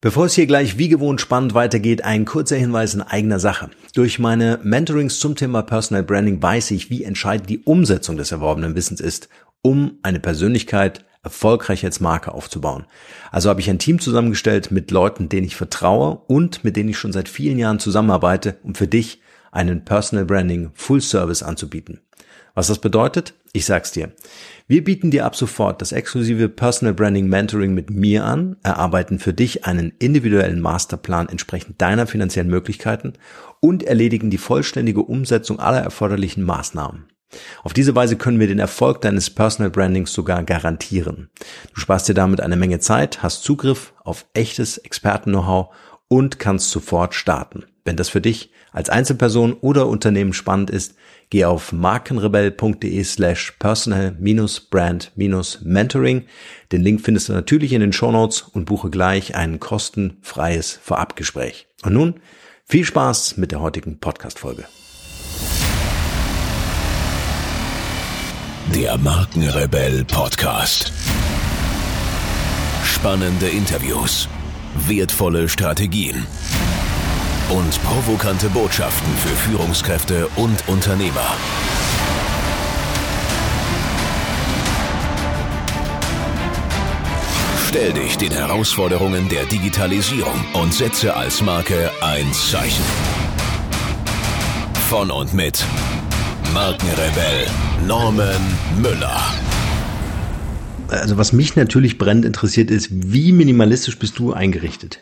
Bevor es hier gleich wie gewohnt spannend weitergeht, ein kurzer Hinweis in eigener Sache. Durch meine Mentorings zum Thema Personal Branding weiß ich, wie entscheidend die Umsetzung des erworbenen Wissens ist, um eine Persönlichkeit erfolgreich als Marke aufzubauen. Also habe ich ein Team zusammengestellt mit Leuten, denen ich vertraue und mit denen ich schon seit vielen Jahren zusammenarbeite, um für dich einen Personal Branding Full Service anzubieten. Was das bedeutet? Ich sag's dir. Wir bieten dir ab sofort das exklusive Personal Branding Mentoring mit mir an, erarbeiten für dich einen individuellen Masterplan entsprechend deiner finanziellen Möglichkeiten und erledigen die vollständige Umsetzung aller erforderlichen Maßnahmen. Auf diese Weise können wir den Erfolg deines Personal Brandings sogar garantieren. Du sparst dir damit eine Menge Zeit, hast Zugriff auf echtes Experten-Know-how und kannst sofort starten. Wenn das für dich als Einzelperson oder Unternehmen spannend ist, geh auf markenrebell.de slash personal-brand-mentoring. Den Link findest du natürlich in den Shownotes und buche gleich ein kostenfreies Vorabgespräch. Und nun viel Spaß mit der heutigen Podcast-Folge. Der Markenrebell Podcast. Spannende Interviews, wertvolle Strategien und provokante Botschaften für Führungskräfte und Unternehmer. Stell dich den Herausforderungen der Digitalisierung und setze als Marke ein Zeichen. Von und mit Markenrebell Norman Müller. Also was mich natürlich brennend interessiert ist, wie minimalistisch bist du eingerichtet?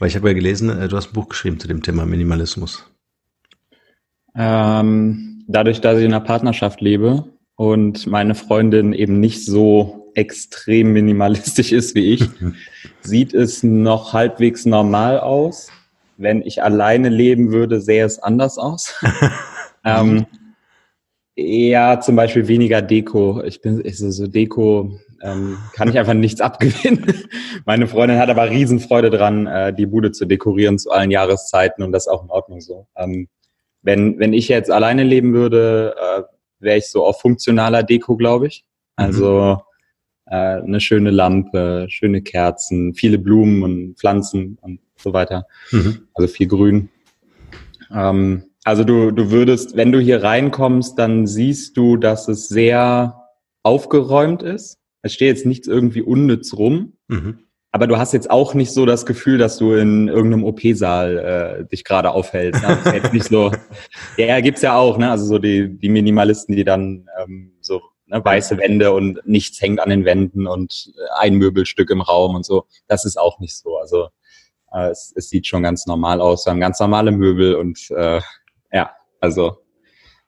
Weil ich habe ja gelesen, äh, du hast ein Buch geschrieben zu dem Thema Minimalismus. Ähm, dadurch, dass ich in einer Partnerschaft lebe und meine Freundin eben nicht so extrem minimalistisch ist wie ich, sieht es noch halbwegs normal aus. Wenn ich alleine leben würde, sähe es anders aus. ähm, ja, zum Beispiel weniger Deko. Ich bin ich so, so Deko ähm, kann ich einfach nichts abgewinnen. Meine Freundin hat aber Riesenfreude dran, äh, die Bude zu dekorieren zu allen Jahreszeiten und das auch in Ordnung so. Ähm, wenn, wenn ich jetzt alleine leben würde, äh, wäre ich so auf funktionaler Deko, glaube ich. Also mhm. äh, eine schöne Lampe, schöne Kerzen, viele Blumen und Pflanzen und so weiter. Mhm. Also viel Grün. Ähm, also du, du würdest, wenn du hier reinkommst, dann siehst du, dass es sehr aufgeräumt ist. Es steht jetzt nichts irgendwie unnütz rum. Mhm. Aber du hast jetzt auch nicht so das Gefühl, dass du in irgendeinem OP-Saal äh, dich gerade aufhältst. Ne? Ist jetzt nicht so. Ja, gibt's ja auch, ne? Also so die, die Minimalisten, die dann ähm, so ne, weiße Wände und nichts hängt an den Wänden und äh, ein Möbelstück im Raum und so. Das ist auch nicht so. Also äh, es, es sieht schon ganz normal aus. Wir haben ganz normale Möbel und äh, ja, also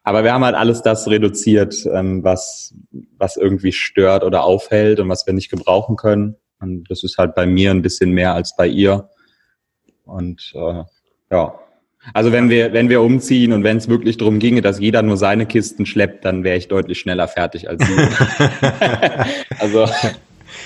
aber wir haben halt alles das reduziert, ähm, was, was irgendwie stört oder aufhält und was wir nicht gebrauchen können. Und das ist halt bei mir ein bisschen mehr als bei ihr. Und äh, ja. Also wenn wir, wenn wir umziehen und wenn es wirklich darum ginge, dass jeder nur seine Kisten schleppt, dann wäre ich deutlich schneller fertig als sie. also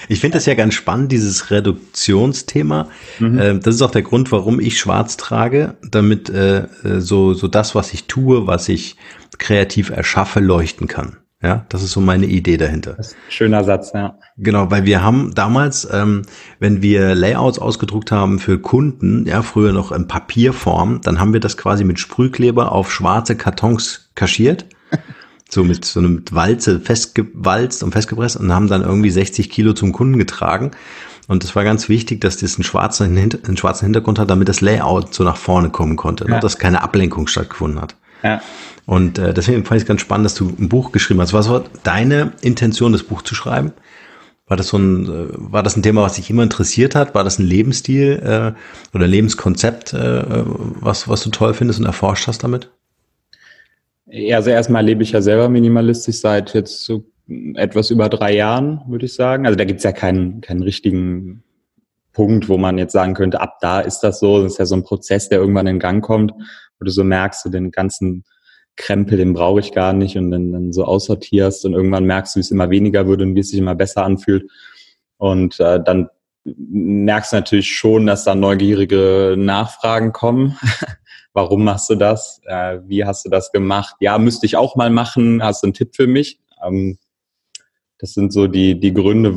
ich finde das ja ganz spannend, dieses Reduktionsthema. Mhm. Ähm, das ist auch der Grund, warum ich schwarz trage, damit äh, äh, so, so das, was ich tue, was ich kreativ erschaffe, leuchten kann. Ja, das ist so meine Idee dahinter. schöner Satz, ja. Genau, weil wir haben damals, ähm, wenn wir Layouts ausgedruckt haben für Kunden, ja, früher noch in Papierform, dann haben wir das quasi mit Sprühkleber auf schwarze Kartons kaschiert so mit so einem Walze festgewalzt und festgepresst und haben dann irgendwie 60 Kilo zum Kunden getragen. Und es war ganz wichtig, dass das einen schwarzen, einen schwarzen Hintergrund hat, damit das Layout so nach vorne kommen konnte, ne? ja. ne? dass keine Ablenkung stattgefunden hat. Ja. Und äh, deswegen fand ich es ganz spannend, dass du ein Buch geschrieben hast. Was war deine Intention, das Buch zu schreiben? War das so ein, äh, war das ein Thema, was dich immer interessiert hat? War das ein Lebensstil äh, oder Lebenskonzept, äh, was, was du toll findest und erforscht hast damit? Ja, also erstmal lebe ich ja selber minimalistisch seit jetzt so etwas über drei Jahren, würde ich sagen. Also da gibt's ja keinen, keinen richtigen Punkt, wo man jetzt sagen könnte, ab da ist das so. Das ist ja so ein Prozess, der irgendwann in Gang kommt, wo du so merkst, du den ganzen Krempel, den brauche ich gar nicht und dann, dann so aussortierst und irgendwann merkst du, wie es immer weniger wird und wie es sich immer besser anfühlt. Und äh, dann merkst du natürlich schon, dass da neugierige Nachfragen kommen. Warum machst du das? Äh, wie hast du das gemacht? Ja, müsste ich auch mal machen. Hast du einen Tipp für mich? Ähm, das sind so die, die Gründe,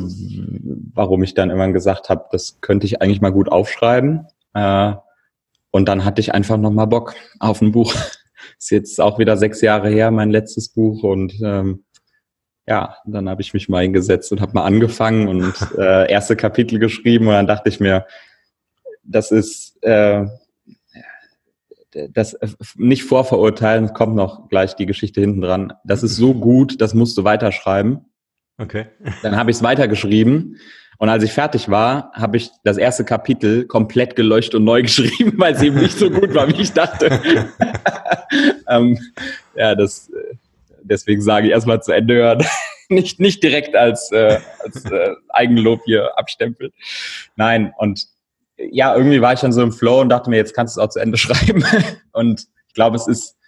warum ich dann irgendwann gesagt habe, das könnte ich eigentlich mal gut aufschreiben. Äh, und dann hatte ich einfach nochmal Bock auf ein Buch. Ist jetzt auch wieder sechs Jahre her, mein letztes Buch. Und ähm, ja, dann habe ich mich mal hingesetzt und habe mal angefangen und äh, erste Kapitel geschrieben. Und dann dachte ich mir, das ist äh, das nicht vorverurteilen, kommt noch gleich die Geschichte hinten dran. Das ist so gut, das musst du weiterschreiben. Okay. Dann habe ich es weitergeschrieben und als ich fertig war, habe ich das erste Kapitel komplett gelöscht und neu geschrieben, weil es eben nicht so gut war, wie ich dachte. ähm, ja, das, äh, deswegen sage ich erstmal zu Ende hören. nicht, nicht direkt als, äh, als äh, Eigenlob hier abstempeln. Nein, und ja, irgendwie war ich dann so im Flow und dachte mir, jetzt kannst du es auch zu Ende schreiben. und ich glaube, es ist,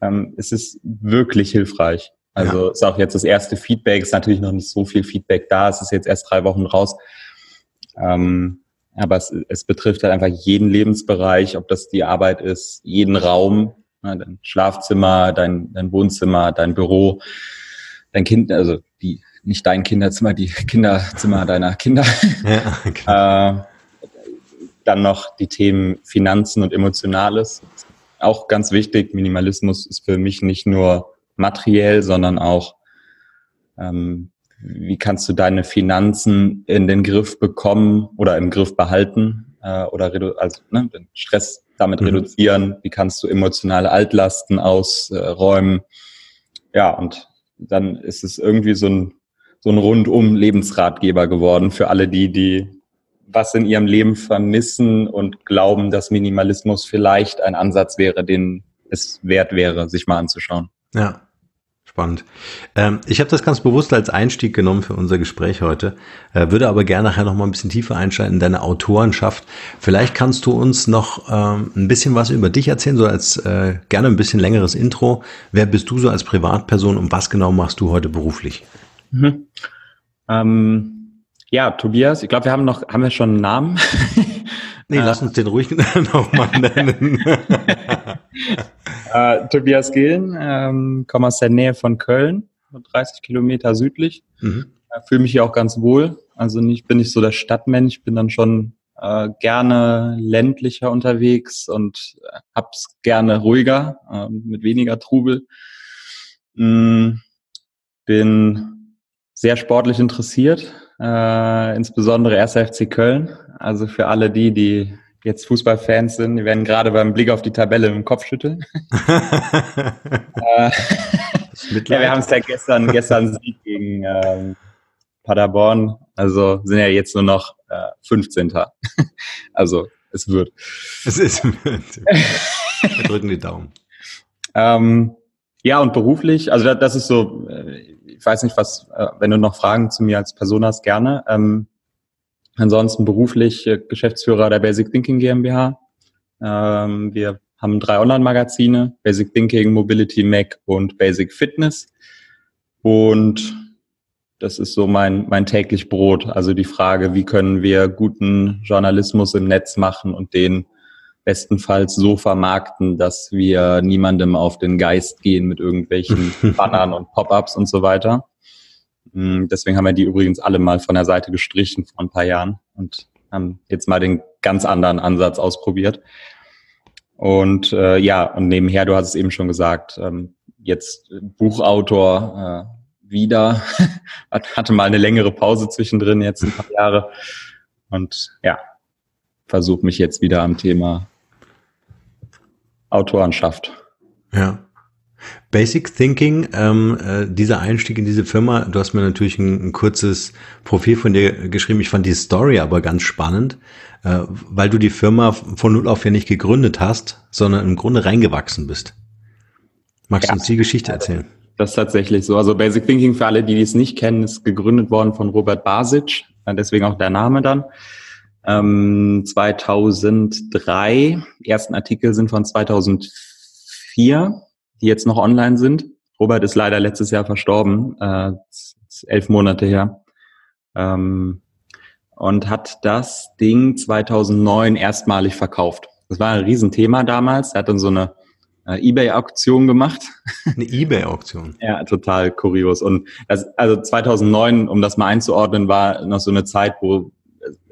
ähm, es ist wirklich hilfreich. Also ja. ist auch jetzt das erste Feedback, ist natürlich noch nicht so viel Feedback da, es ist jetzt erst drei Wochen raus. Ähm, aber es, es betrifft halt einfach jeden Lebensbereich, ob das die Arbeit ist, jeden Raum, ne, dein Schlafzimmer, dein, dein Wohnzimmer, dein Büro, dein Kind, also die, nicht dein Kinderzimmer, die Kinderzimmer deiner Kinder. Ja, okay. äh, dann noch die Themen Finanzen und Emotionales. Auch ganz wichtig, Minimalismus ist für mich nicht nur materiell, sondern auch, ähm, wie kannst du deine Finanzen in den Griff bekommen oder im Griff behalten äh, oder also ne, den Stress damit mhm. reduzieren, wie kannst du emotionale Altlasten ausräumen. Äh, ja, und dann ist es irgendwie so ein, so ein rundum Lebensratgeber geworden für alle die, die was in ihrem Leben vermissen und glauben, dass Minimalismus vielleicht ein Ansatz wäre, den es wert wäre, sich mal anzuschauen. Ja, spannend. Ähm, ich habe das ganz bewusst als Einstieg genommen für unser Gespräch heute, äh, würde aber gerne nachher noch mal ein bisschen tiefer einsteigen in deine Autorenschaft. Vielleicht kannst du uns noch ähm, ein bisschen was über dich erzählen, so als äh, gerne ein bisschen längeres Intro. Wer bist du so als Privatperson und was genau machst du heute beruflich? Mhm. Ähm ja, Tobias, ich glaube, wir haben noch, haben wir schon einen Namen? nee, lass uns den ruhig nochmal nennen. äh, Tobias Gillen, ähm, komme aus der Nähe von Köln, 30 Kilometer südlich. Mhm. Äh, Fühle mich hier auch ganz wohl. Also nicht, bin nicht so der Stadtmensch, bin dann schon äh, gerne ländlicher unterwegs und äh, hab's gerne ruhiger, äh, mit weniger Trubel. Mm, bin sehr sportlich interessiert, äh, insbesondere 1. FC Köln. Also für alle die, die jetzt Fußballfans sind, die werden gerade beim Blick auf die Tabelle im Kopf schütteln. äh, ja, wir haben es ja gestern, gestern Sieg gegen ähm, Paderborn, also sind ja jetzt nur noch äh, 15. also es wird. Es ist. Wir drücken die Daumen. Ähm, ja, und beruflich, also das ist so, äh, ich weiß nicht, was, äh, wenn du noch Fragen zu mir als Person hast, gerne. Ähm, ansonsten beruflich äh, Geschäftsführer der Basic Thinking GmbH. Ähm, wir haben drei Online-Magazine, Basic Thinking, Mobility Mac und Basic Fitness. Und das ist so mein, mein täglich Brot. Also die Frage, wie können wir guten Journalismus im Netz machen und den bestenfalls so vermarkten, dass wir niemandem auf den Geist gehen mit irgendwelchen Bannern und Pop-ups und so weiter. Mm, deswegen haben wir die übrigens alle mal von der Seite gestrichen vor ein paar Jahren und haben jetzt mal den ganz anderen Ansatz ausprobiert. Und äh, ja, und nebenher, du hast es eben schon gesagt, ähm, jetzt Buchautor äh, wieder, hatte mal eine längere Pause zwischendrin, jetzt ein paar Jahre. Und ja, versuche mich jetzt wieder am Thema Autorenschaft. Ja. Basic Thinking, ähm, äh, dieser Einstieg in diese Firma, du hast mir natürlich ein, ein, kurzes Profil von dir geschrieben. Ich fand die Story aber ganz spannend, äh, weil du die Firma von null auf ja nicht gegründet hast, sondern im Grunde reingewachsen bist. Magst ja. du uns die Geschichte erzählen? Das ist tatsächlich so. Also Basic Thinking, für alle, die es nicht kennen, ist gegründet worden von Robert Basic, deswegen auch der Name dann ähm, 2003. Die ersten Artikel sind von 2004, die jetzt noch online sind. Robert ist leider letztes Jahr verstorben, äh, elf Monate her. Ähm, und hat das Ding 2009 erstmalig verkauft. Das war ein Riesenthema damals. Er hat dann so eine äh, Ebay-Auktion gemacht. Eine Ebay-Auktion? ja, total kurios. Und das, also 2009, um das mal einzuordnen, war noch so eine Zeit, wo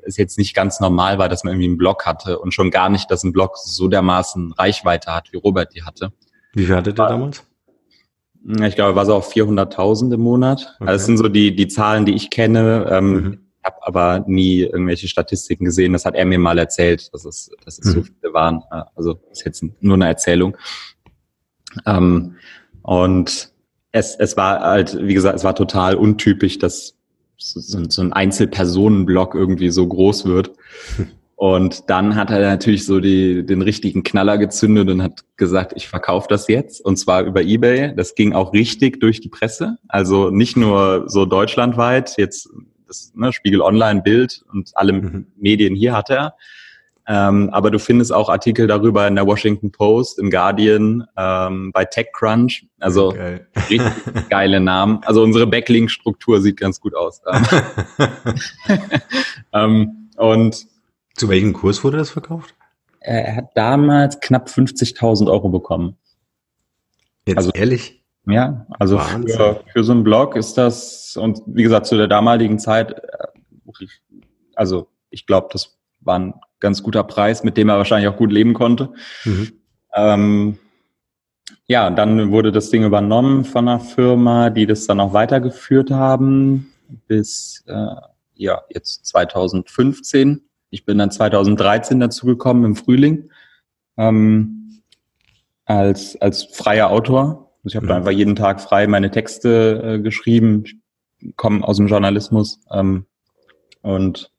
es jetzt nicht ganz normal war, dass man irgendwie einen Blog hatte und schon gar nicht, dass ein Blog so dermaßen Reichweite hat, wie Robert die hatte. Wie viel hatte der damals? Ich glaube, war so auf 400.000 im Monat. Okay. Also das sind so die, die Zahlen, die ich kenne. Ähm, mhm. habe aber nie irgendwelche Statistiken gesehen. Das hat er mir mal erzählt, dass es, dass es mhm. so viele waren. Also ist jetzt nur eine Erzählung. Ähm, und es, es war halt, wie gesagt, es war total untypisch, dass so, so ein Einzelpersonenblock irgendwie so groß wird. Und dann hat er natürlich so die, den richtigen Knaller gezündet und hat gesagt, ich verkaufe das jetzt und zwar über eBay. Das ging auch richtig durch die Presse. Also nicht nur so deutschlandweit, jetzt das ne, Spiegel Online, Bild und alle mhm. Medien hier hat er. Ähm, aber du findest auch Artikel darüber in der Washington Post, im Guardian, ähm, bei TechCrunch. Also okay. richtig geile Namen. Also unsere Backlink-Struktur sieht ganz gut aus. ähm, und zu welchem Kurs wurde das verkauft? Er hat damals knapp 50.000 Euro bekommen. Jetzt also, ehrlich? Ja, also für, für so einen Blog ist das, und wie gesagt, zu der damaligen Zeit, äh, also ich glaube, das war ein ganz guter Preis, mit dem er wahrscheinlich auch gut leben konnte. Mhm. Ähm, ja, dann wurde das Ding übernommen von einer Firma, die das dann auch weitergeführt haben bis äh, ja jetzt 2015. Ich bin dann 2013 dazu gekommen im Frühling ähm, als, als freier Autor. Also ich habe mhm. einfach jeden Tag frei meine Texte äh, geschrieben, komme aus dem Journalismus ähm, und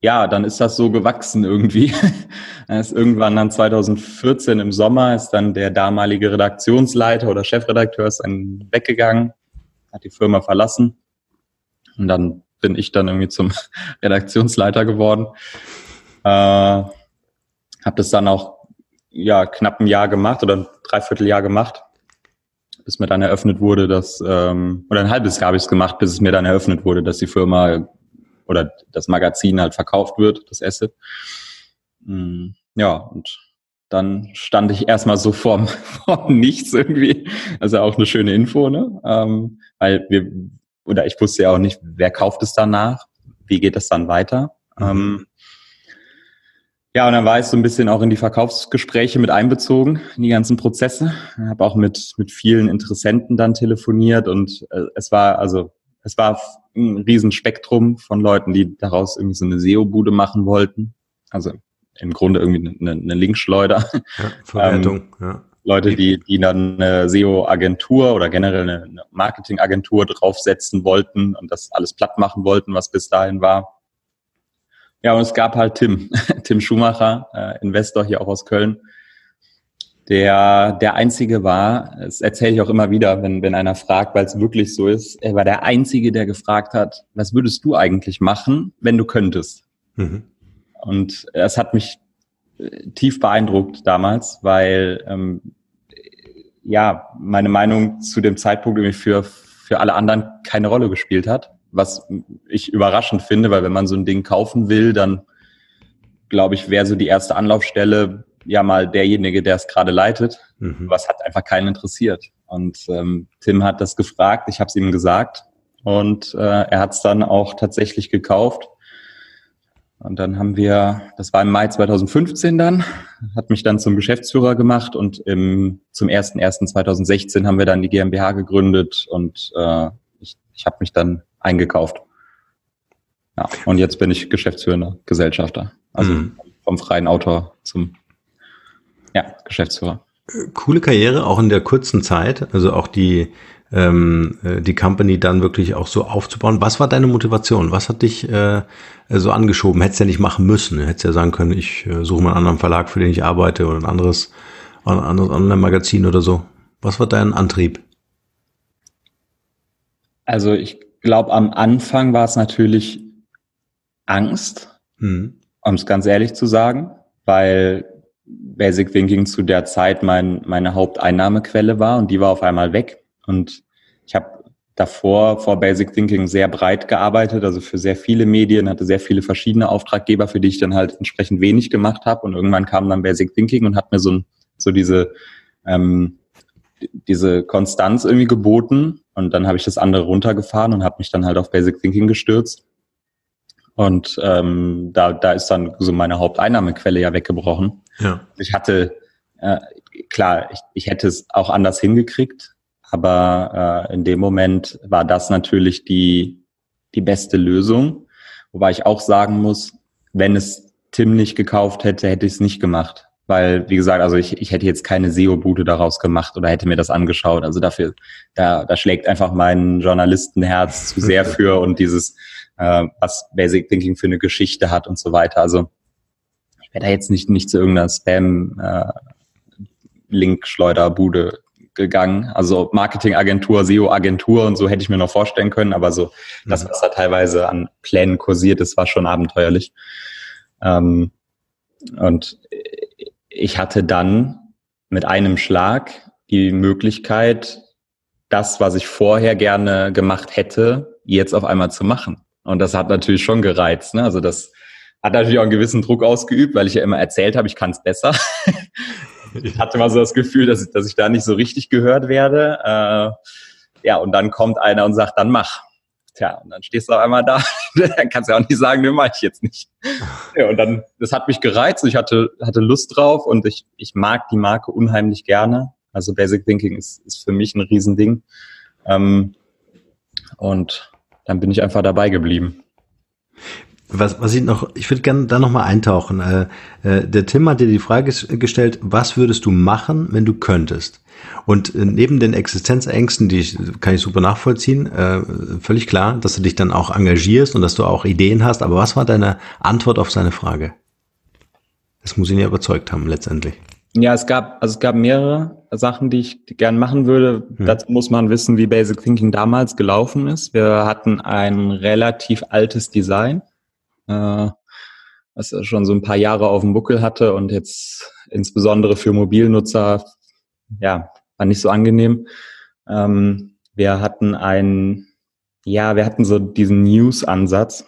ja, dann ist das so gewachsen irgendwie. ist irgendwann dann 2014 im Sommer ist dann der damalige Redaktionsleiter oder Chefredakteur ist dann weggegangen, hat die Firma verlassen und dann bin ich dann irgendwie zum Redaktionsleiter geworden. Äh, habe das dann auch ja knapp ein Jahr gemacht oder ein Dreivierteljahr gemacht, bis mir dann eröffnet wurde, dass ähm, oder ein halbes Jahr habe ich es gemacht, bis es mir dann eröffnet wurde, dass die Firma oder das Magazin halt verkauft wird, das Asset. Mm, ja, und dann stand ich erstmal so vorm, vorm Nichts irgendwie. Also auch eine schöne Info, ne? Ähm, weil wir oder ich wusste ja auch nicht, wer kauft es danach, wie geht es dann weiter. Mhm. Ähm, ja, und dann war ich so ein bisschen auch in die Verkaufsgespräche mit einbezogen, in die ganzen Prozesse. Ich habe auch mit, mit vielen Interessenten dann telefoniert und äh, es war, also es war ein Riesenspektrum von Leuten, die daraus irgendwie so eine SEO-Bude machen wollten. Also im Grunde irgendwie eine, eine Linkschleuder. Ja, Verwertung, ähm, ja. Leute, die, die dann eine SEO-Agentur oder generell eine Marketing-Agentur draufsetzen wollten und das alles platt machen wollten, was bis dahin war. Ja, und es gab halt Tim, Tim Schumacher, äh, Investor hier auch aus Köln, der der einzige war, das erzähle ich auch immer wieder, wenn, wenn einer fragt, weil es wirklich so ist, er war der einzige, der gefragt hat, was würdest du eigentlich machen, wenn du könntest? Mhm. Und es hat mich tief beeindruckt damals, weil ähm, ja meine Meinung zu dem Zeitpunkt irgendwie für für alle anderen keine Rolle gespielt hat, was ich überraschend finde, weil wenn man so ein Ding kaufen will, dann glaube ich, wäre so die erste Anlaufstelle ja mal derjenige, der es gerade leitet. Mhm. Was hat einfach keinen interessiert. Und ähm, Tim hat das gefragt, ich habe es ihm gesagt und äh, er hat es dann auch tatsächlich gekauft. Und dann haben wir, das war im Mai 2015 dann, hat mich dann zum Geschäftsführer gemacht und im, zum 01.01.2016 haben wir dann die GmbH gegründet und äh, ich, ich habe mich dann eingekauft. Ja, und jetzt bin ich geschäftsführender Gesellschafter. Also mhm. vom freien Autor zum ja, Geschäftsführer. Coole Karriere, auch in der kurzen Zeit, also auch die, ähm, äh, die Company dann wirklich auch so aufzubauen. Was war deine Motivation? Was hat dich äh, so angeschoben? Hättest ja nicht machen müssen. Hättest ja sagen können, ich äh, suche mal einen anderen Verlag, für den ich arbeite oder ein anderes, ein anderes Online-Magazin oder so. Was war dein Antrieb? Also ich glaube, am Anfang war es natürlich Angst, hm. um es ganz ehrlich zu sagen, weil Basic Thinking zu der Zeit mein, meine Haupteinnahmequelle war und die war auf einmal weg. Und ich habe davor vor Basic Thinking sehr breit gearbeitet, also für sehr viele Medien, hatte sehr viele verschiedene Auftraggeber, für die ich dann halt entsprechend wenig gemacht habe. Und irgendwann kam dann Basic Thinking und hat mir so, so diese ähm, diese Konstanz irgendwie geboten und dann habe ich das andere runtergefahren und habe mich dann halt auf Basic Thinking gestürzt. Und ähm, da, da ist dann so meine Haupteinnahmequelle ja weggebrochen. Ja. Ich hatte, äh, klar, ich, ich hätte es auch anders hingekriegt, aber äh, in dem Moment war das natürlich die, die beste Lösung. Wobei ich auch sagen muss, wenn es Tim nicht gekauft hätte, hätte ich es nicht gemacht. Weil, wie gesagt, also ich, ich hätte jetzt keine SEO-Bude daraus gemacht oder hätte mir das angeschaut. Also dafür, da, da schlägt einfach mein Journalistenherz zu sehr für und dieses, äh, was Basic Thinking für eine Geschichte hat und so weiter. Also ich wäre da jetzt nicht, nicht zu irgendeiner Spam äh, Link-Schleuderbude gegangen. Also Marketingagentur, SEO-Agentur und so hätte ich mir noch vorstellen können, aber so das, mhm. was da teilweise an Plänen kursiert ist, war schon abenteuerlich. Ähm, und ich hatte dann mit einem Schlag die Möglichkeit, das, was ich vorher gerne gemacht hätte, jetzt auf einmal zu machen. Und das hat natürlich schon gereizt. Ne? Also das hat natürlich auch einen gewissen Druck ausgeübt, weil ich ja immer erzählt habe, ich kann es besser. ich hatte mal so das Gefühl, dass ich, dass ich da nicht so richtig gehört werde. Äh, ja, und dann kommt einer und sagt, dann mach. Tja, und dann stehst du auf einmal da, dann kannst du ja auch nicht sagen, ne, mach ich jetzt nicht. Ja, und dann, das hat mich gereizt, ich hatte, hatte Lust drauf und ich, ich mag die Marke unheimlich gerne. Also Basic Thinking ist, ist für mich ein Riesending. Ähm, und dann bin ich einfach dabei geblieben. Was, was ich noch, ich würde gerne da nochmal eintauchen. Äh, äh, der Tim hat dir die Frage gestellt, was würdest du machen, wenn du könntest? Und äh, neben den Existenzängsten, die ich, kann ich super nachvollziehen, äh, völlig klar, dass du dich dann auch engagierst und dass du auch Ideen hast. Aber was war deine Antwort auf seine Frage? Das muss ihn ja überzeugt haben, letztendlich. Ja, es gab, also es gab mehrere Sachen, die ich gern machen würde. Hm. Dazu muss man wissen, wie Basic Thinking damals gelaufen ist. Wir hatten ein relativ altes Design, äh, was schon so ein paar Jahre auf dem Buckel hatte und jetzt insbesondere für Mobilnutzer ja, war nicht so angenehm. Ähm, wir hatten ein, ja, wir hatten so diesen News-Ansatz,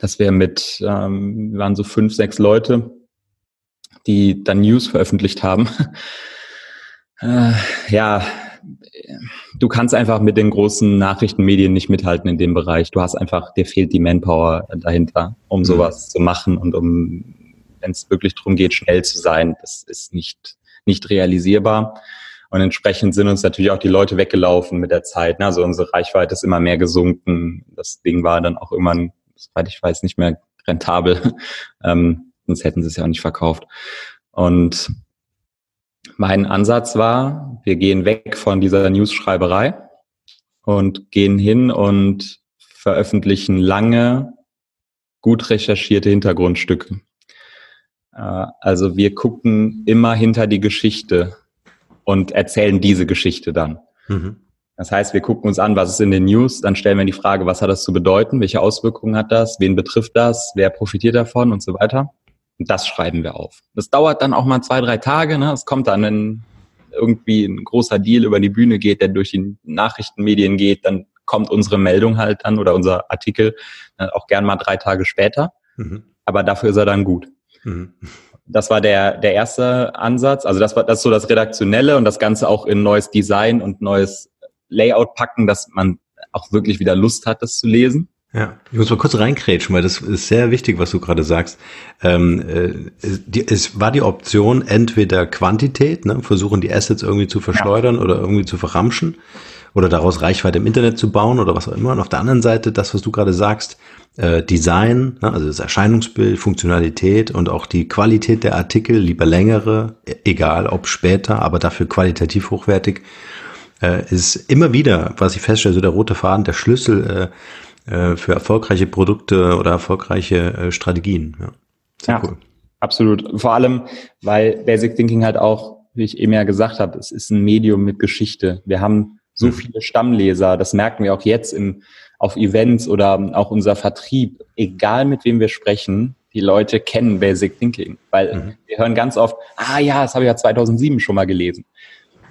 dass wir mit, ähm, wir waren so fünf, sechs Leute, die dann News veröffentlicht haben. äh, ja, du kannst einfach mit den großen Nachrichtenmedien nicht mithalten in dem Bereich. Du hast einfach, dir fehlt die Manpower dahinter, um mhm. sowas zu machen und um, wenn es wirklich darum geht, schnell zu sein, das ist nicht, nicht realisierbar. Und entsprechend sind uns natürlich auch die Leute weggelaufen mit der Zeit. Ne? Also unsere Reichweite ist immer mehr gesunken. Das Ding war dann auch immer, soweit ich weiß, nicht mehr rentabel. ähm, sonst hätten sie es ja auch nicht verkauft. Und mein Ansatz war, wir gehen weg von dieser News-Schreiberei und gehen hin und veröffentlichen lange, gut recherchierte Hintergrundstücke. Äh, also wir gucken immer hinter die Geschichte und erzählen diese Geschichte dann. Mhm. Das heißt, wir gucken uns an, was ist in den News, dann stellen wir die Frage, was hat das zu bedeuten, welche Auswirkungen hat das, wen betrifft das, wer profitiert davon und so weiter. Und das schreiben wir auf. Das dauert dann auch mal zwei, drei Tage. Ne? Es kommt dann, wenn irgendwie ein großer Deal über die Bühne geht, der durch die Nachrichtenmedien geht, dann kommt unsere Meldung halt dann oder unser Artikel dann auch gern mal drei Tage später. Mhm. Aber dafür ist er dann gut. Mhm. Das war der, der erste Ansatz. Also das war das ist so das Redaktionelle und das Ganze auch in neues Design und neues Layout packen, dass man auch wirklich wieder Lust hat, das zu lesen. Ja, ich muss mal kurz reinkrätschen, weil das ist sehr wichtig, was du gerade sagst. Ähm, äh, die, es war die Option entweder Quantität, ne, versuchen die Assets irgendwie zu verschleudern ja. oder irgendwie zu verramschen oder daraus Reichweite im Internet zu bauen oder was auch immer. Und auf der anderen Seite das, was du gerade sagst, äh, Design, ne, also das Erscheinungsbild, Funktionalität und auch die Qualität der Artikel, lieber längere, e-, egal ob später, aber dafür qualitativ hochwertig, äh, ist immer wieder, was ich feststelle, so der rote Faden, der Schlüssel äh, für erfolgreiche Produkte oder erfolgreiche äh, Strategien. Ja, sehr ja, cool. Absolut. Vor allem, weil Basic Thinking halt auch, wie ich eben ja gesagt habe, es ist ein Medium mit Geschichte. Wir haben so mhm. viele Stammleser, das merken wir auch jetzt im auf Events oder auch unser Vertrieb, egal mit wem wir sprechen, die Leute kennen Basic Thinking, weil mhm. wir hören ganz oft, ah ja, das habe ich ja 2007 schon mal gelesen.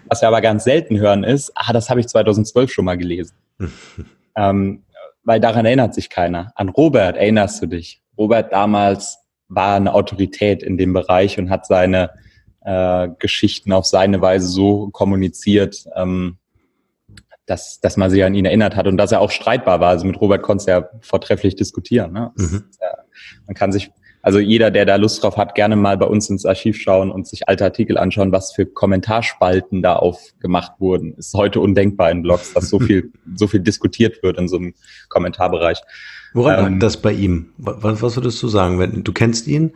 Was wir aber ganz selten hören ist, ah, das habe ich 2012 schon mal gelesen. ähm, weil daran erinnert sich keiner. An Robert erinnerst du dich. Robert damals war eine Autorität in dem Bereich und hat seine äh, Geschichten auf seine Weise so kommuniziert, ähm, dass, dass man sich an ihn erinnert hat und dass er auch streitbar war. Also mit Robert konnte ja vortrefflich diskutieren. Ne? Mhm. Ja, man kann sich, also jeder, der da Lust drauf hat, gerne mal bei uns ins Archiv schauen und sich alte Artikel anschauen, was für Kommentarspalten da aufgemacht wurden. Ist heute undenkbar in Blogs, dass so viel, so viel diskutiert wird in so einem Kommentarbereich. Woran ähm, lag das bei ihm? Was, was würdest du sagen? Wenn, du kennst ihn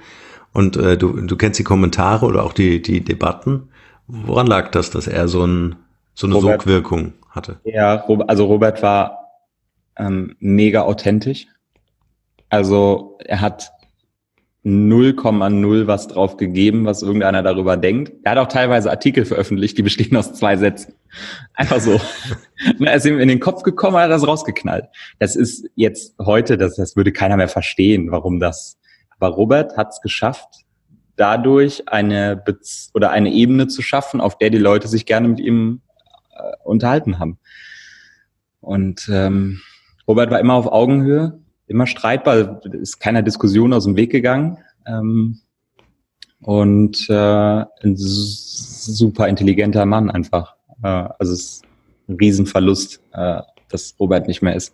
und äh, du, du kennst die Kommentare oder auch die, die Debatten. Woran lag das, dass er so, ein, so eine Robert, Sogwirkung hatte? Ja, also Robert war ähm, mega authentisch. Also er hat 0,0 was drauf gegeben, was irgendeiner darüber denkt. Er hat auch teilweise Artikel veröffentlicht, die bestehen aus zwei Sätzen. Einfach so. er ist ihm in den Kopf gekommen, er hat das rausgeknallt. Das ist jetzt heute, das, das würde keiner mehr verstehen, warum das. Aber Robert hat es geschafft, dadurch eine Bez oder eine Ebene zu schaffen, auf der die Leute sich gerne mit ihm äh, unterhalten haben. Und ähm, Robert war immer auf Augenhöhe immer streitbar, ist keiner Diskussion aus dem Weg gegangen. Ähm, und äh, ein super intelligenter Mann einfach. Äh, also es ist ein Riesenverlust, äh, dass Robert nicht mehr ist.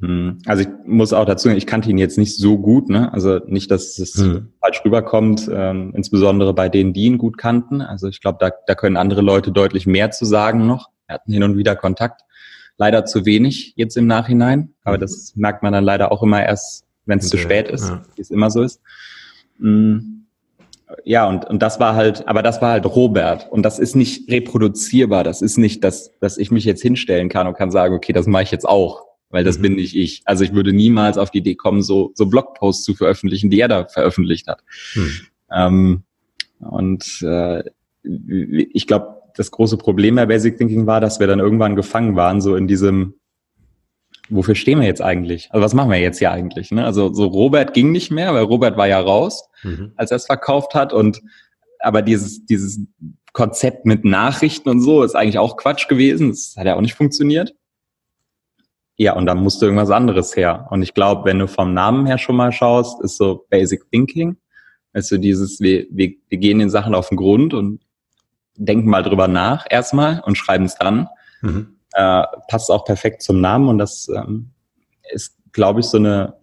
Mhm. Also ich muss auch dazu, ich kannte ihn jetzt nicht so gut, ne? Also nicht, dass es mhm. falsch rüberkommt, ähm, insbesondere bei denen, die ihn gut kannten. Also ich glaube, da, da können andere Leute deutlich mehr zu sagen noch. Wir hatten hin und wieder Kontakt leider zu wenig jetzt im Nachhinein. Aber das merkt man dann leider auch immer erst, wenn es okay, zu spät ist, ja. wie es immer so ist. Mm. Ja, und, und das war halt, aber das war halt Robert. Und das ist nicht reproduzierbar. Das ist nicht, dass, dass ich mich jetzt hinstellen kann und kann sagen, okay, das mache ich jetzt auch, weil das mhm. bin nicht ich. Also ich würde niemals auf die Idee kommen, so, so Blogposts zu veröffentlichen, die er da veröffentlicht hat. Mhm. Ähm, und äh, ich glaube, das große Problem bei Basic Thinking war, dass wir dann irgendwann gefangen waren, so in diesem, wofür stehen wir jetzt eigentlich? Also was machen wir jetzt hier eigentlich? Ne? Also so Robert ging nicht mehr, weil Robert war ja raus, mhm. als er es verkauft hat und aber dieses, dieses Konzept mit Nachrichten und so ist eigentlich auch Quatsch gewesen. Das hat ja auch nicht funktioniert. Ja, und dann musste irgendwas anderes her. Und ich glaube, wenn du vom Namen her schon mal schaust, ist so Basic Thinking. Also dieses, wir, wir, wir gehen den Sachen auf den Grund und denken mal drüber nach erstmal und schreiben es dann. Mhm. Äh, passt auch perfekt zum Namen und das ähm, ist, glaube ich, so eine,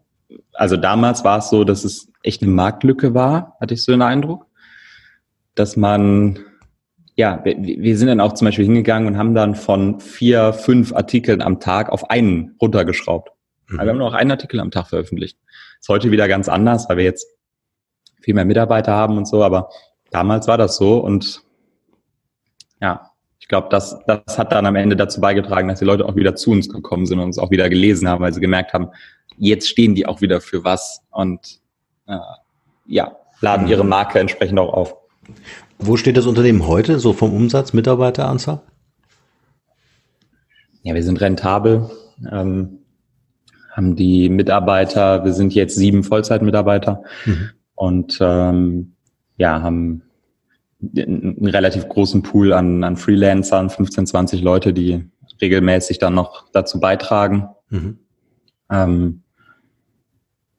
also damals war es so, dass es echt eine Marktlücke war, hatte ich so den Eindruck, dass man, ja, wir, wir sind dann auch zum Beispiel hingegangen und haben dann von vier, fünf Artikeln am Tag auf einen runtergeschraubt. Mhm. wir haben nur noch einen Artikel am Tag veröffentlicht. Ist heute wieder ganz anders, weil wir jetzt viel mehr Mitarbeiter haben und so, aber damals war das so und ja, ich glaube, das, das hat dann am Ende dazu beigetragen, dass die Leute auch wieder zu uns gekommen sind und uns auch wieder gelesen haben, weil sie gemerkt haben, jetzt stehen die auch wieder für was und äh, ja, laden ihre Marke entsprechend auch auf. Wo steht das Unternehmen heute, so vom Umsatz, Mitarbeiteranzahl? Ja, wir sind rentabel, ähm, haben die Mitarbeiter, wir sind jetzt sieben Vollzeitmitarbeiter mhm. und ähm, ja, haben einen relativ großen Pool an, an Freelancern, 15, 20 Leute, die regelmäßig dann noch dazu beitragen. Mhm. Ähm,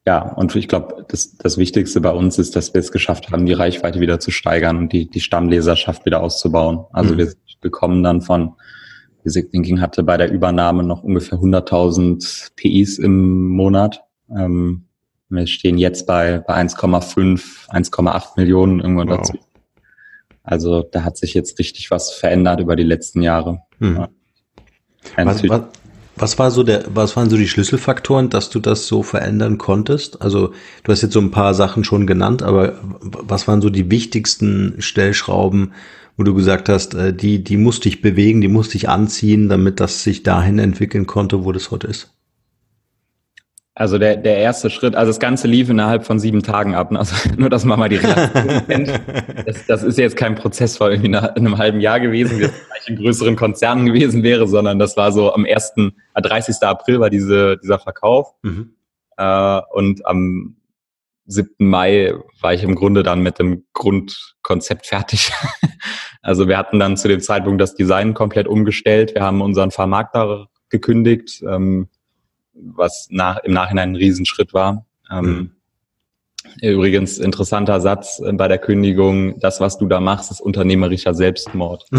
ja, und ich glaube, das, das Wichtigste bei uns ist, dass wir es geschafft haben, die Reichweite wieder zu steigern und die, die Stammleserschaft wieder auszubauen. Also mhm. wir bekommen dann von Basic Thinking hatte bei der Übernahme noch ungefähr 100.000 PIs im Monat. Ähm, wir stehen jetzt bei, bei 1,5, 1,8 Millionen irgendwann wow. dazu. Also da hat sich jetzt richtig was verändert über die letzten Jahre. Mhm. Was, was, was, war so der, was waren so die Schlüsselfaktoren, dass du das so verändern konntest? Also du hast jetzt so ein paar Sachen schon genannt, aber was waren so die wichtigsten Stellschrauben, wo du gesagt hast, äh, die, die musste ich bewegen, die musste ich anziehen, damit das sich dahin entwickeln konnte, wo das heute ist? Also der, der erste Schritt, also das Ganze lief innerhalb von sieben Tagen ab. Also nur, dass man mal die Relation kennt. Das, das ist jetzt kein Prozess vor irgendwie einem halben Jahr gewesen, wie es vielleicht in größeren Konzernen gewesen wäre, sondern das war so am 1., 30. Äh, April war diese, dieser Verkauf. Mhm. Äh, und am 7. Mai war ich im Grunde dann mit dem Grundkonzept fertig. also wir hatten dann zu dem Zeitpunkt das Design komplett umgestellt. Wir haben unseren Vermarkter gekündigt. Ähm, was nach, im Nachhinein ein Riesenschritt war. Ähm, mhm. Übrigens, interessanter Satz bei der Kündigung, das, was du da machst, ist unternehmerischer Selbstmord.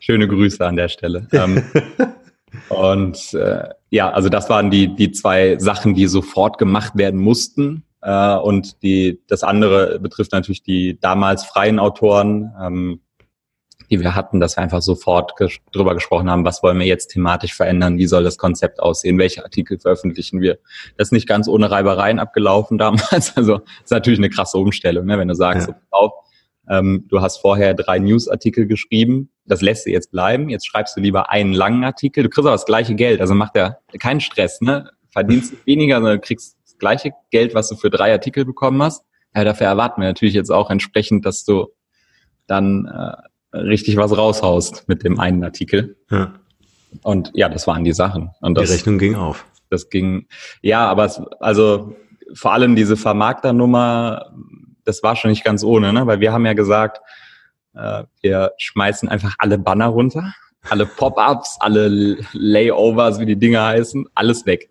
Schöne Grüße an der Stelle. Ähm, und äh, ja, also das waren die, die zwei Sachen, die sofort gemacht werden mussten. Äh, und die, das andere betrifft natürlich die damals freien Autoren. Ähm, die wir hatten, dass wir einfach sofort ges drüber gesprochen haben, was wollen wir jetzt thematisch verändern, wie soll das Konzept aussehen, welche Artikel veröffentlichen wir. Das ist nicht ganz ohne Reibereien abgelaufen damals. Also ist natürlich eine krasse Umstellung, ne? wenn du sagst, ja. so, auf, ähm, du hast vorher drei Newsartikel geschrieben, das lässt du jetzt bleiben, jetzt schreibst du lieber einen langen Artikel, du kriegst aber das gleiche Geld, also macht ja keinen Stress, ne? verdienst weniger, sondern du kriegst das gleiche Geld, was du für drei Artikel bekommen hast. Ja, dafür erwarten wir natürlich jetzt auch entsprechend, dass du dann äh, richtig was raushaust mit dem einen Artikel. Ja. Und ja, das waren die Sachen. Und das, die Rechnung ging auf. Das ging, ja, aber es, also vor allem diese Vermarkternummer, das war schon nicht ganz ohne, ne? weil wir haben ja gesagt, äh, wir schmeißen einfach alle Banner runter, alle Pop-ups, alle Layovers, wie die Dinger heißen, alles weg.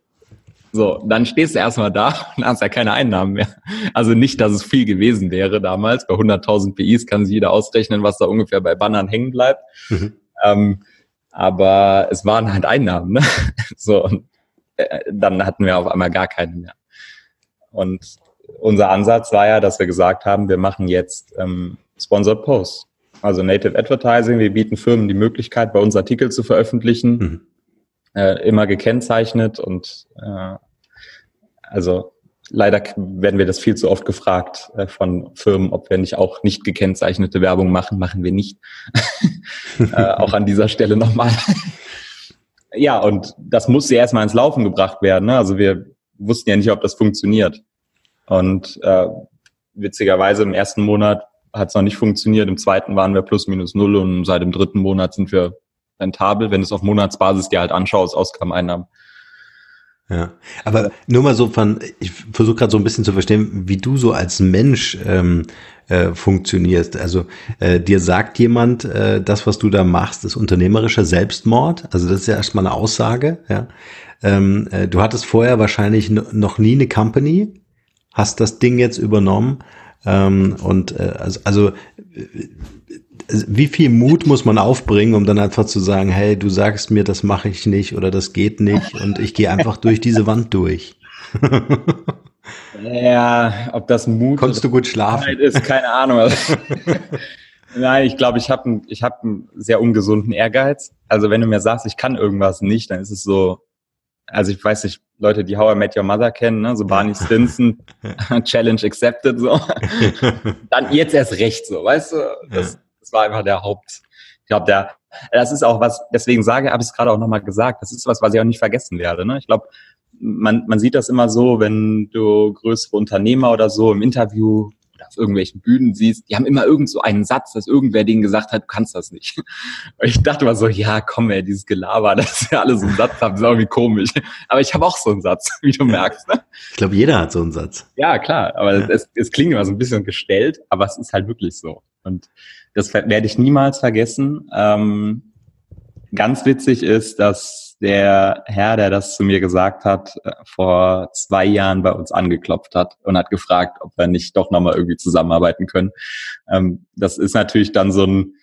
So, dann stehst du erstmal da und hast ja keine Einnahmen mehr. Also nicht, dass es viel gewesen wäre damals. Bei 100.000 PIs kann sich jeder ausrechnen, was da ungefähr bei Bannern hängen bleibt. Mhm. Ähm, aber es waren halt Einnahmen. Ne? So, und, äh, dann hatten wir auf einmal gar keine mehr. Und unser Ansatz war ja, dass wir gesagt haben, wir machen jetzt ähm, Sponsored Posts. Also Native Advertising. Wir bieten Firmen die Möglichkeit, bei uns Artikel zu veröffentlichen. Mhm äh, immer gekennzeichnet und äh, also leider werden wir das viel zu oft gefragt äh, von Firmen, ob wir nicht auch nicht gekennzeichnete Werbung machen. Machen wir nicht. äh, auch an dieser Stelle nochmal. ja, und das musste erstmal ins Laufen gebracht werden. Ne? Also wir wussten ja nicht, ob das funktioniert. Und äh, witzigerweise im ersten Monat hat es noch nicht funktioniert. Im zweiten waren wir plus minus null und seit dem dritten Monat sind wir rentabel, wenn du es auf Monatsbasis dir halt anschaust, Ausgabeneinnahmen. Ja, aber nur mal so von, ich versuche gerade so ein bisschen zu verstehen, wie du so als Mensch ähm, äh, funktionierst. Also äh, dir sagt jemand, äh, das, was du da machst, ist unternehmerischer Selbstmord. Also das ist ja erstmal eine Aussage. Ja, ähm, äh, du hattest vorher wahrscheinlich noch nie eine Company, hast das Ding jetzt übernommen ähm, und äh, also, also wie viel Mut muss man aufbringen, um dann einfach zu sagen, hey, du sagst mir, das mache ich nicht oder das geht nicht und ich gehe einfach durch diese Wand durch. ja, ob das Mut Konntest du gut schlafen? ist, keine Ahnung. Nein, ich glaube, ich habe ich hab einen sehr ungesunden Ehrgeiz. Also wenn du mir sagst, ich kann irgendwas nicht, dann ist es so, also ich weiß nicht, Leute, die How I Met Your Mother kennen, ne? so Barney Stinson, Challenge accepted, so. Dann jetzt erst recht, so, weißt du? Das, das war einfach der Haupt, ich glaube, der, das ist auch was, deswegen sage, habe ich es gerade auch nochmal gesagt, das ist was, was ich auch nicht vergessen werde. Ne? Ich glaube, man, man sieht das immer so, wenn du größere Unternehmer oder so im Interview oder auf irgendwelchen Bühnen siehst, die haben immer irgend so einen Satz, dass irgendwer denen gesagt hat, du kannst das nicht. Und ich dachte mal so, ja, komm ey, dieses Gelaber, das ist ja alles so ein Satz haben, ist irgendwie komisch. Aber ich habe auch so einen Satz, wie du merkst. Ne? Ich glaube, jeder hat so einen Satz. Ja, klar, aber ja. Es, es klingt immer so ein bisschen gestellt, aber es ist halt wirklich so. Und das werde ich niemals vergessen. Ähm, ganz witzig ist, dass der Herr, der das zu mir gesagt hat, äh, vor zwei Jahren bei uns angeklopft hat und hat gefragt, ob wir nicht doch nochmal irgendwie zusammenarbeiten können. Ähm, das ist natürlich dann so ein,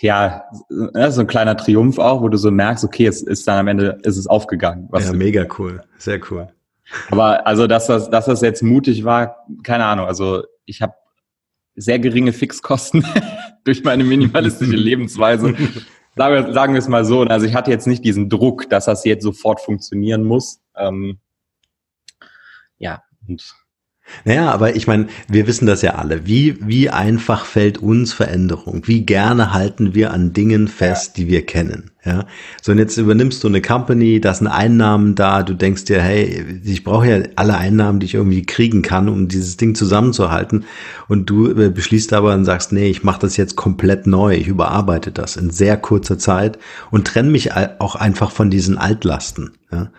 ja, so ein kleiner Triumph auch, wo du so merkst, okay, es ist dann am Ende, ist es aufgegangen. ja, mega cool. Sehr cool. Aber also, dass das, dass das jetzt mutig war, keine Ahnung. Also ich habe sehr geringe Fixkosten durch meine minimalistische Lebensweise. Sagen wir, sagen wir es mal so. Also ich hatte jetzt nicht diesen Druck, dass das jetzt sofort funktionieren muss. Ähm, ja, und naja, aber ich meine, wir wissen das ja alle. Wie, wie einfach fällt uns Veränderung? Wie gerne halten wir an Dingen fest, ja. die wir kennen? Ja. So, und jetzt übernimmst du eine Company, da sind Einnahmen da, du denkst dir, hey, ich brauche ja alle Einnahmen, die ich irgendwie kriegen kann, um dieses Ding zusammenzuhalten. Und du äh, beschließt aber und sagst, nee, ich mache das jetzt komplett neu, ich überarbeite das in sehr kurzer Zeit und trenne mich auch einfach von diesen Altlasten. Ja.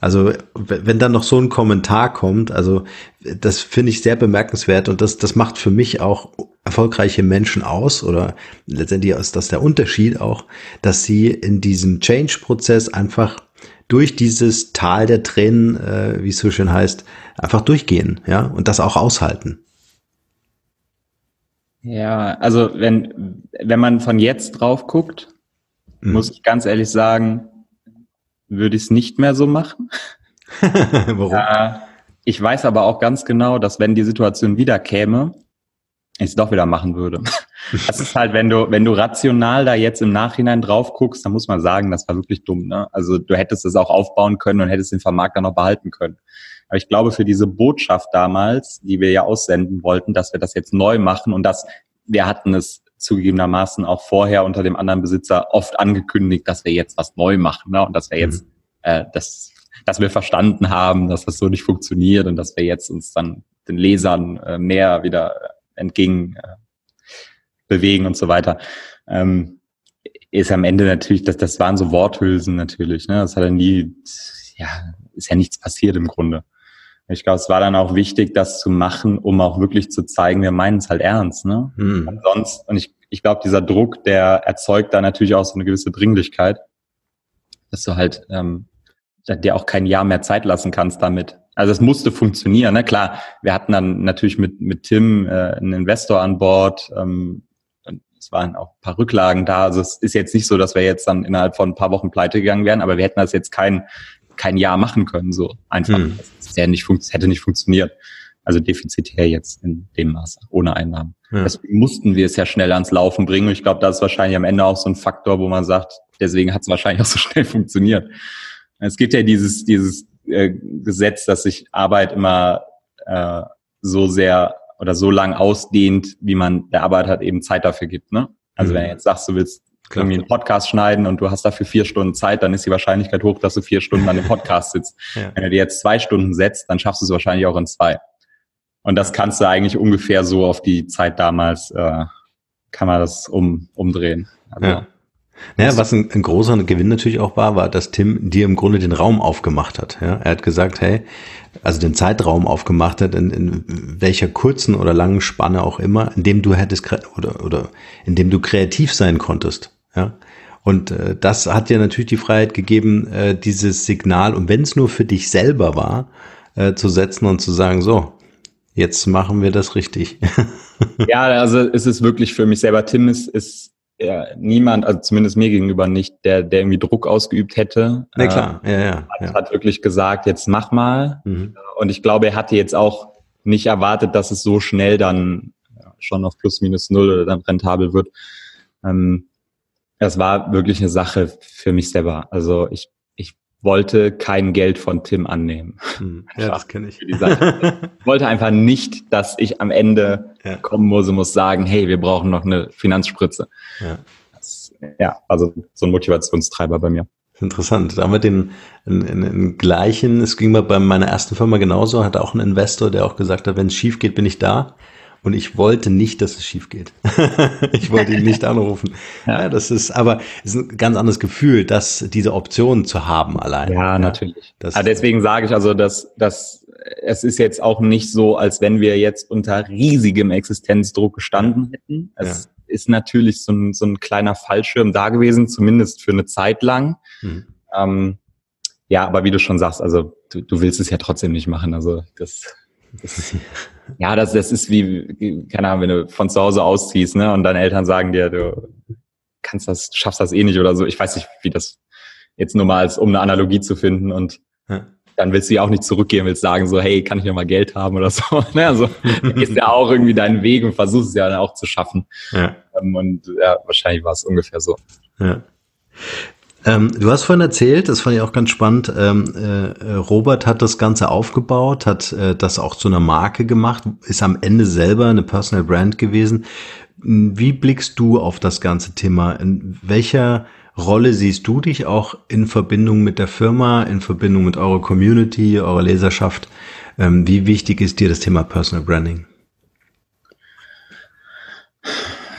Also wenn dann noch so ein Kommentar kommt, also das finde ich sehr bemerkenswert und das, das macht für mich auch erfolgreiche Menschen aus oder letztendlich ist das der Unterschied auch, dass sie in diesem Change-Prozess einfach durch dieses Tal der Tränen, äh, wie es so schön heißt, einfach durchgehen, ja, und das auch aushalten. Ja, also wenn, wenn man von jetzt drauf guckt, mhm. muss ich ganz ehrlich sagen, würde ich es nicht mehr so machen. Warum? Äh, ich weiß aber auch ganz genau, dass wenn die Situation wieder käme, ich es doch wieder machen würde. Das ist halt, wenn du, wenn du rational da jetzt im Nachhinein drauf guckst, dann muss man sagen, das war wirklich dumm. Ne? Also du hättest es auch aufbauen können und hättest den Vermarkter noch behalten können. Aber ich glaube, für diese Botschaft damals, die wir ja aussenden wollten, dass wir das jetzt neu machen und dass wir hatten es zugegebenermaßen auch vorher unter dem anderen Besitzer oft angekündigt, dass wir jetzt was neu machen ne? und dass wir jetzt, mhm. äh, das, dass wir verstanden haben, dass das so nicht funktioniert und dass wir jetzt uns dann den Lesern äh, mehr wieder entgegen äh, bewegen und so weiter. Ähm, ist am Ende natürlich, das, das waren so Worthülsen natürlich. Ne? Das hat ja nie, ja, ist ja nichts passiert im Grunde. Ich glaube, es war dann auch wichtig, das zu machen, um auch wirklich zu zeigen, wir meinen es halt ernst. Ne? Hm. Ansonsten, und ich, ich glaube, dieser Druck, der erzeugt da natürlich auch so eine gewisse Dringlichkeit, dass du halt ähm, dir auch kein Jahr mehr Zeit lassen kannst damit. Also es musste funktionieren. Ne? Klar, wir hatten dann natürlich mit, mit Tim äh, einen Investor an Bord. Ähm, es waren auch ein paar Rücklagen da. Also es ist jetzt nicht so, dass wir jetzt dann innerhalb von ein paar Wochen pleite gegangen wären, aber wir hätten das jetzt kein, kein Jahr machen können, so einfach. Hm. Das hätte nicht, hätte nicht funktioniert. Also defizitär jetzt in dem Maße, ohne Einnahmen. Ja. Deswegen mussten wir es ja schnell ans Laufen bringen. Und ich glaube, das ist wahrscheinlich am Ende auch so ein Faktor, wo man sagt, deswegen hat es wahrscheinlich auch so schnell funktioniert. Es gibt ja dieses, dieses äh, Gesetz, dass sich Arbeit immer äh, so sehr oder so lang ausdehnt, wie man der Arbeit hat eben Zeit dafür gibt. Ne? Also mhm. wenn du jetzt sagst, du willst Klar. irgendwie einen Podcast schneiden und du hast dafür vier Stunden Zeit, dann ist die Wahrscheinlichkeit hoch, dass du vier Stunden an dem Podcast sitzt. ja. Wenn du dir jetzt zwei Stunden setzt, dann schaffst du es wahrscheinlich auch in zwei. Und das kannst du eigentlich ungefähr so auf die Zeit damals, äh, kann man das um, umdrehen. Also, ja. Naja, was ein, ein, großer Gewinn natürlich auch war, war, dass Tim dir im Grunde den Raum aufgemacht hat. Ja? Er hat gesagt, hey, also den Zeitraum aufgemacht hat, in, in welcher kurzen oder langen Spanne auch immer, in dem du hättest oder, oder in dem du kreativ sein konntest. Ja? Und äh, das hat dir natürlich die Freiheit gegeben, äh, dieses Signal, und wenn es nur für dich selber war, äh, zu setzen und zu sagen, so, jetzt machen wir das richtig. ja, also es ist wirklich für mich selber, Tim ist, ist ja, niemand, also zumindest mir gegenüber nicht, der, der irgendwie Druck ausgeübt hätte. Na klar, äh, ja, ja, hat, ja. hat wirklich gesagt, jetzt mach mal. Mhm. Und ich glaube, er hatte jetzt auch nicht erwartet, dass es so schnell dann schon auf plus minus null oder dann rentabel wird. Ähm, das war wirklich eine Sache für mich selber. Also ich wollte kein Geld von Tim annehmen. Hm, ja, das kenne ich. ich wollte einfach nicht, dass ich am Ende ja. kommen muss und muss sagen, hey, wir brauchen noch eine Finanzspritze. Ja, das, ja also so ein Motivationstreiber bei mir. Interessant. Da haben wir den, den, den gleichen, es ging mal bei meiner ersten Firma genauso, hat auch ein Investor, der auch gesagt hat, wenn es schief geht, bin ich da. Und ich wollte nicht, dass es schief geht. ich wollte ihn nicht anrufen. Ja. ja. das ist, aber es ist ein ganz anderes Gefühl, dass diese Option zu haben allein. Ja, ja natürlich. Das aber deswegen sage ich also, dass, dass es ist jetzt auch nicht so, als wenn wir jetzt unter riesigem Existenzdruck gestanden hätten. Es ja. ist natürlich so ein, so ein kleiner Fallschirm da gewesen, zumindest für eine Zeit lang. Mhm. Ähm, ja, aber wie du schon sagst, also du, du willst es ja trotzdem nicht machen. Also das das, ja, das, das ist wie, keine Ahnung, wenn du von zu Hause ausziehst, ne, und deine Eltern sagen dir, du kannst das, schaffst das eh nicht oder so. Ich weiß nicht, wie das jetzt nur mal ist, um eine Analogie zu finden und ja. dann willst du ja auch nicht zurückgehen, willst sagen so, hey, kann ich noch mal Geld haben oder so. Ne? Also ist ja auch irgendwie deinen Weg und versuchst es ja dann auch zu schaffen. Ja. Ähm, und ja, wahrscheinlich war es ungefähr so. Ja. Ähm, du hast vorhin erzählt, das fand ich auch ganz spannend, ähm, äh, Robert hat das Ganze aufgebaut, hat äh, das auch zu einer Marke gemacht, ist am Ende selber eine Personal Brand gewesen. Wie blickst du auf das ganze Thema? In welcher Rolle siehst du dich auch in Verbindung mit der Firma, in Verbindung mit eurer Community, eurer Leserschaft? Ähm, wie wichtig ist dir das Thema Personal Branding?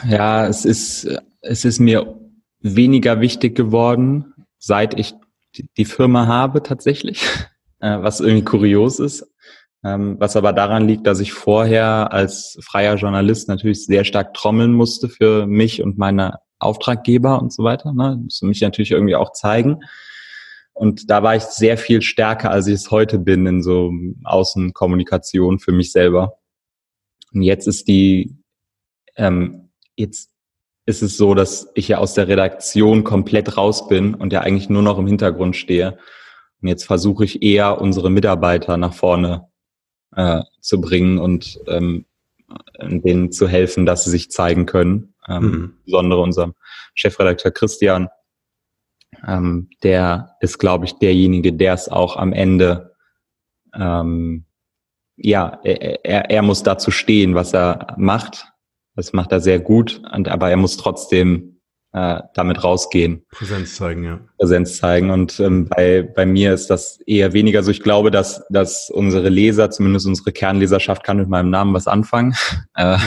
Ja, es ist, es ist mir weniger wichtig geworden, seit ich die Firma habe tatsächlich, äh, was irgendwie kurios ist. Ähm, was aber daran liegt, dass ich vorher als freier Journalist natürlich sehr stark trommeln musste für mich und meine Auftraggeber und so weiter. Ne? Das mich natürlich irgendwie auch zeigen. Und da war ich sehr viel stärker, als ich es heute bin in so Außenkommunikation für mich selber. Und jetzt ist die, ähm, jetzt ist es so, dass ich ja aus der Redaktion komplett raus bin und ja eigentlich nur noch im Hintergrund stehe. Und jetzt versuche ich eher unsere Mitarbeiter nach vorne äh, zu bringen und ähm, denen zu helfen, dass sie sich zeigen können. Ähm, mhm. Insbesondere unserem Chefredakteur Christian, ähm, der ist, glaube ich, derjenige, der es auch am Ende, ähm, ja, er, er, er muss dazu stehen, was er macht. Das macht er sehr gut, und, aber er muss trotzdem äh, damit rausgehen. Präsenz zeigen, ja. Präsenz zeigen. Und ähm, bei, bei mir ist das eher weniger so. Ich glaube, dass, dass unsere Leser, zumindest unsere Kernleserschaft, kann mit meinem Namen was anfangen. Äh,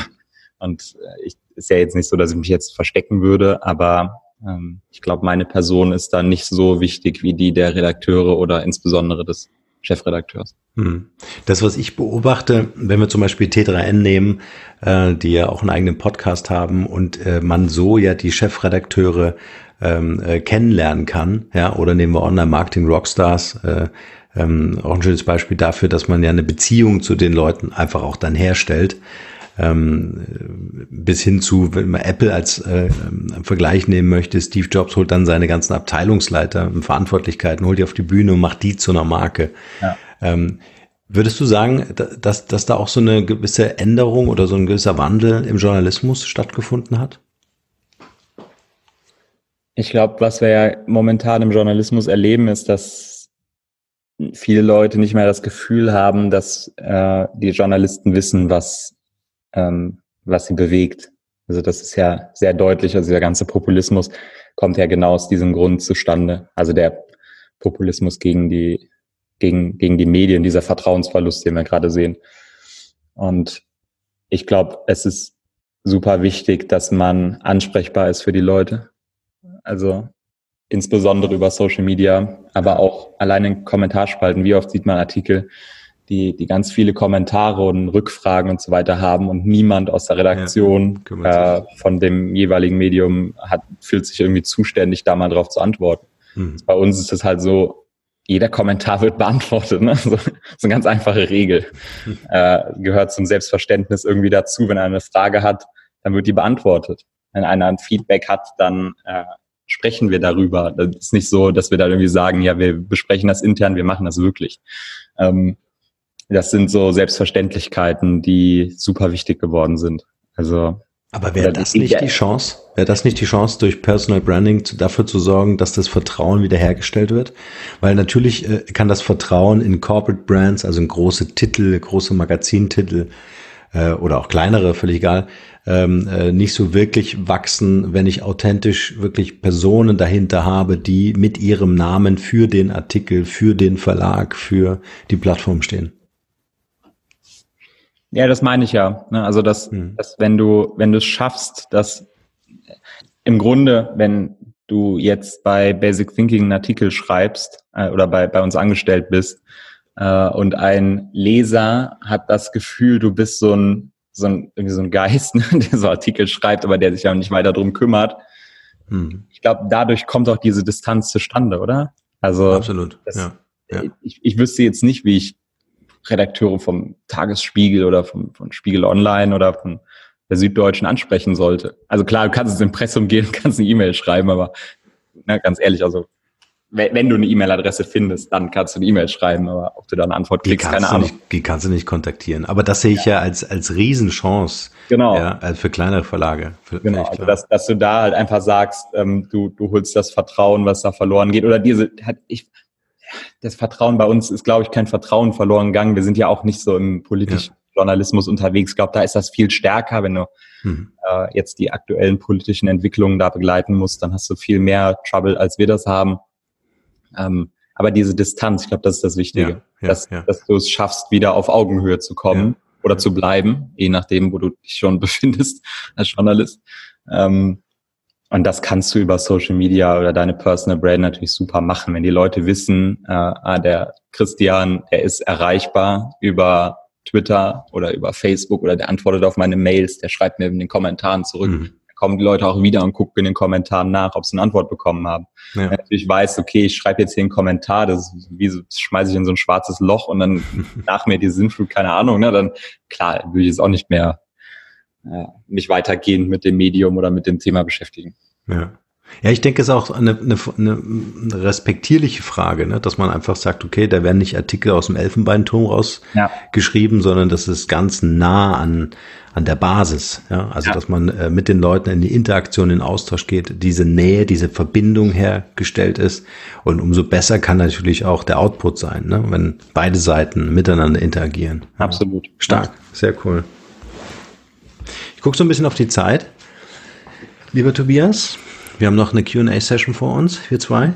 und äh, ich, ist ja jetzt nicht so, dass ich mich jetzt verstecken würde, aber ähm, ich glaube, meine Person ist da nicht so wichtig wie die der Redakteure oder insbesondere des Chefredakteurs. Hm. Das, was ich beobachte, wenn wir zum Beispiel T3N nehmen, äh, die ja auch einen eigenen Podcast haben und äh, man so ja die Chefredakteure ähm, äh, kennenlernen kann, ja, oder nehmen wir Online-Marketing Rockstars, äh, ähm, auch ein schönes Beispiel dafür, dass man ja eine Beziehung zu den Leuten einfach auch dann herstellt ähm, bis hin zu, wenn man Apple als äh, Vergleich nehmen möchte, Steve Jobs holt dann seine ganzen Abteilungsleiter und Verantwortlichkeiten, holt die auf die Bühne und macht die zu einer Marke. Ja. Ähm, würdest du sagen, dass, dass da auch so eine gewisse Änderung oder so ein gewisser Wandel im Journalismus stattgefunden hat? Ich glaube, was wir ja momentan im Journalismus erleben, ist, dass viele Leute nicht mehr das Gefühl haben, dass äh, die Journalisten wissen, was ähm, was sie bewegt. Also das ist ja sehr deutlich. Also der ganze Populismus kommt ja genau aus diesem Grund zustande. Also der Populismus gegen die, gegen, gegen die Medien, dieser Vertrauensverlust, den wir gerade sehen. Und ich glaube, es ist super wichtig, dass man ansprechbar ist für die Leute. Also insbesondere über Social Media, aber auch allein in Kommentarspalten. Wie oft sieht man Artikel, die, die ganz viele Kommentare und Rückfragen und so weiter haben und niemand aus der Redaktion ja, äh, von dem jeweiligen Medium hat, fühlt sich irgendwie zuständig, da mal drauf zu antworten. Hm. Bei uns ist es halt so, jeder Kommentar wird beantwortet. Ne? So, so eine ganz einfache Regel. Hm. Äh, gehört zum Selbstverständnis irgendwie dazu. Wenn einer eine Frage hat, dann wird die beantwortet. Wenn einer ein Feedback hat, dann äh, sprechen wir darüber. Das ist nicht so, dass wir da irgendwie sagen, ja, wir besprechen das intern, wir machen das wirklich. Ähm, das sind so Selbstverständlichkeiten, die super wichtig geworden sind. Also aber wäre das nicht die Chance? Wäre das nicht die Chance, durch Personal Branding zu, dafür zu sorgen, dass das Vertrauen wiederhergestellt wird? Weil natürlich äh, kann das Vertrauen in Corporate Brands, also in große Titel, große Magazintitel äh, oder auch kleinere, völlig egal, ähm, äh, nicht so wirklich wachsen, wenn ich authentisch wirklich Personen dahinter habe, die mit ihrem Namen für den Artikel, für den Verlag, für die Plattform stehen. Ja, das meine ich ja. Ne? Also, dass, mhm. dass wenn du, wenn du es schaffst, dass im Grunde, wenn du jetzt bei Basic Thinking einen Artikel schreibst äh, oder bei, bei uns angestellt bist äh, und ein Leser hat das Gefühl, du bist so ein, so ein, irgendwie so ein Geist, ne, der so Artikel schreibt, aber der sich ja nicht weiter drum kümmert. Mhm. Ich glaube, dadurch kommt auch diese Distanz zustande, oder? Also absolut. Das, ja. Ja. Ich, ich wüsste jetzt nicht, wie ich Redakteure vom Tagesspiegel oder vom, von Spiegel Online oder von der Süddeutschen ansprechen sollte. Also klar, du kannst ins Impressum gehen, kannst eine E-Mail schreiben, aber na, ganz ehrlich, also wenn du eine E-Mail-Adresse findest, dann kannst du eine E-Mail schreiben, aber ob du da eine Antwort kriegst, keine Ahnung. Nicht, die kannst du nicht kontaktieren. Aber das sehe ich ja, ja als, als Riesenchance. Genau. Ja, also für kleinere Verlage. Für, genau, also dass, dass du da halt einfach sagst, ähm, du, du holst das Vertrauen, was da verloren geht. Oder diese, hat, ich, das Vertrauen bei uns ist, glaube ich, kein Vertrauen verloren gegangen. Wir sind ja auch nicht so im politischen ja. Journalismus unterwegs. Ich glaube, da ist das viel stärker, wenn du mhm. äh, jetzt die aktuellen politischen Entwicklungen da begleiten musst, dann hast du viel mehr Trouble, als wir das haben. Ähm, aber diese Distanz, ich glaube, das ist das Wichtige, ja, ja, dass, dass du es schaffst, wieder auf Augenhöhe zu kommen oder zu bleiben, je nachdem, wo du dich schon befindest als Journalist. Ähm, und das kannst du über Social Media oder deine Personal Brand natürlich super machen. Wenn die Leute wissen, äh, ah, der Christian, der ist erreichbar über Twitter oder über Facebook oder der antwortet auf meine Mails, der schreibt mir in den Kommentaren zurück, mhm. kommen die Leute auch wieder und gucken in den Kommentaren nach, ob sie eine Antwort bekommen haben. Ja. Wenn ich natürlich weiß, okay, ich schreibe jetzt hier einen Kommentar, das ist wie so, schmeiße ich in so ein schwarzes Loch und dann nach mir die Sinnflut, keine Ahnung, ne, dann klar, würde ich jetzt auch nicht mehr mich weitergehend mit dem Medium oder mit dem Thema beschäftigen. Ja. Ja, ich denke, es ist auch eine, eine, eine respektierliche Frage, ne? dass man einfach sagt, okay, da werden nicht Artikel aus dem Elfenbeinturm rausgeschrieben, ja. sondern das ist ganz nah an, an der Basis. Ja? Also, ja. dass man äh, mit den Leuten in die Interaktion, in den Austausch geht, diese Nähe, diese Verbindung hergestellt ist. Und umso besser kann natürlich auch der Output sein, ne? wenn beide Seiten miteinander interagieren. Absolut. Stark, sehr cool. Gucke so ein bisschen auf die Zeit. Lieber Tobias, wir haben noch eine QA-Session vor uns, wir zwei.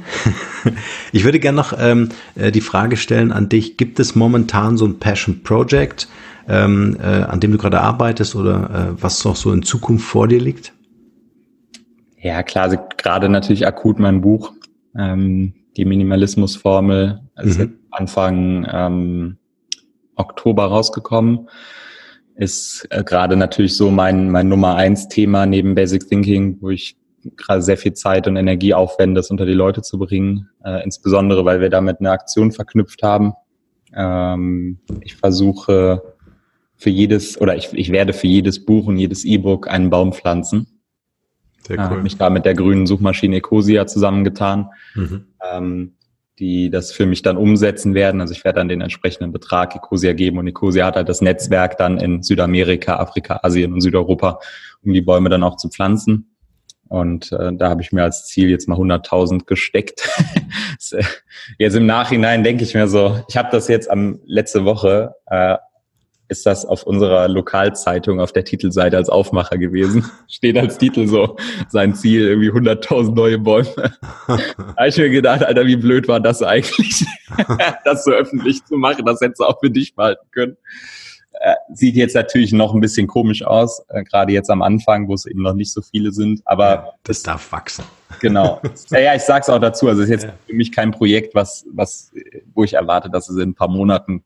ich würde gerne noch ähm, äh, die Frage stellen an dich, gibt es momentan so ein Passion Project, ähm, äh, an dem du gerade arbeitest oder äh, was noch so in Zukunft vor dir liegt? Ja, klar, also gerade natürlich akut mein Buch, ähm, die Minimalismusformel, ist mhm. Anfang ähm, Oktober rausgekommen ist äh, gerade natürlich so mein, mein Nummer eins Thema neben Basic Thinking, wo ich gerade sehr viel Zeit und Energie aufwenden, das unter die Leute zu bringen, äh, insbesondere weil wir damit eine Aktion verknüpft haben. Ähm, ich versuche für jedes oder ich, ich werde für jedes Buch und jedes E-Book einen Baum pflanzen. Sehr cool. Äh, mich da mit der grünen Suchmaschine Ecosia zusammengetan, mhm. ähm, die das für mich dann umsetzen werden. Also ich werde dann den entsprechenden Betrag Ecosia geben und Ecosia hat halt das Netzwerk dann in Südamerika, Afrika, Asien und Südeuropa, um die Bäume dann auch zu pflanzen. Und äh, da habe ich mir als Ziel jetzt mal 100.000 gesteckt. Äh, jetzt im Nachhinein denke ich mir so, ich habe das jetzt am letzte Woche, äh, ist das auf unserer Lokalzeitung auf der Titelseite als Aufmacher gewesen. Steht als Titel so, sein Ziel irgendwie 100.000 neue Bäume. da habe ich mir gedacht, Alter, wie blöd war das eigentlich, das so öffentlich zu machen. Das hättest du auch für dich behalten können. Äh, sieht jetzt natürlich noch ein bisschen komisch aus, äh, gerade jetzt am Anfang, wo es eben noch nicht so viele sind. Aber ja, das darf wachsen. Genau. ja, ja, ich sag's auch dazu. Also es ist jetzt ja. für mich kein Projekt, was, was, wo ich erwarte, dass es in ein paar Monaten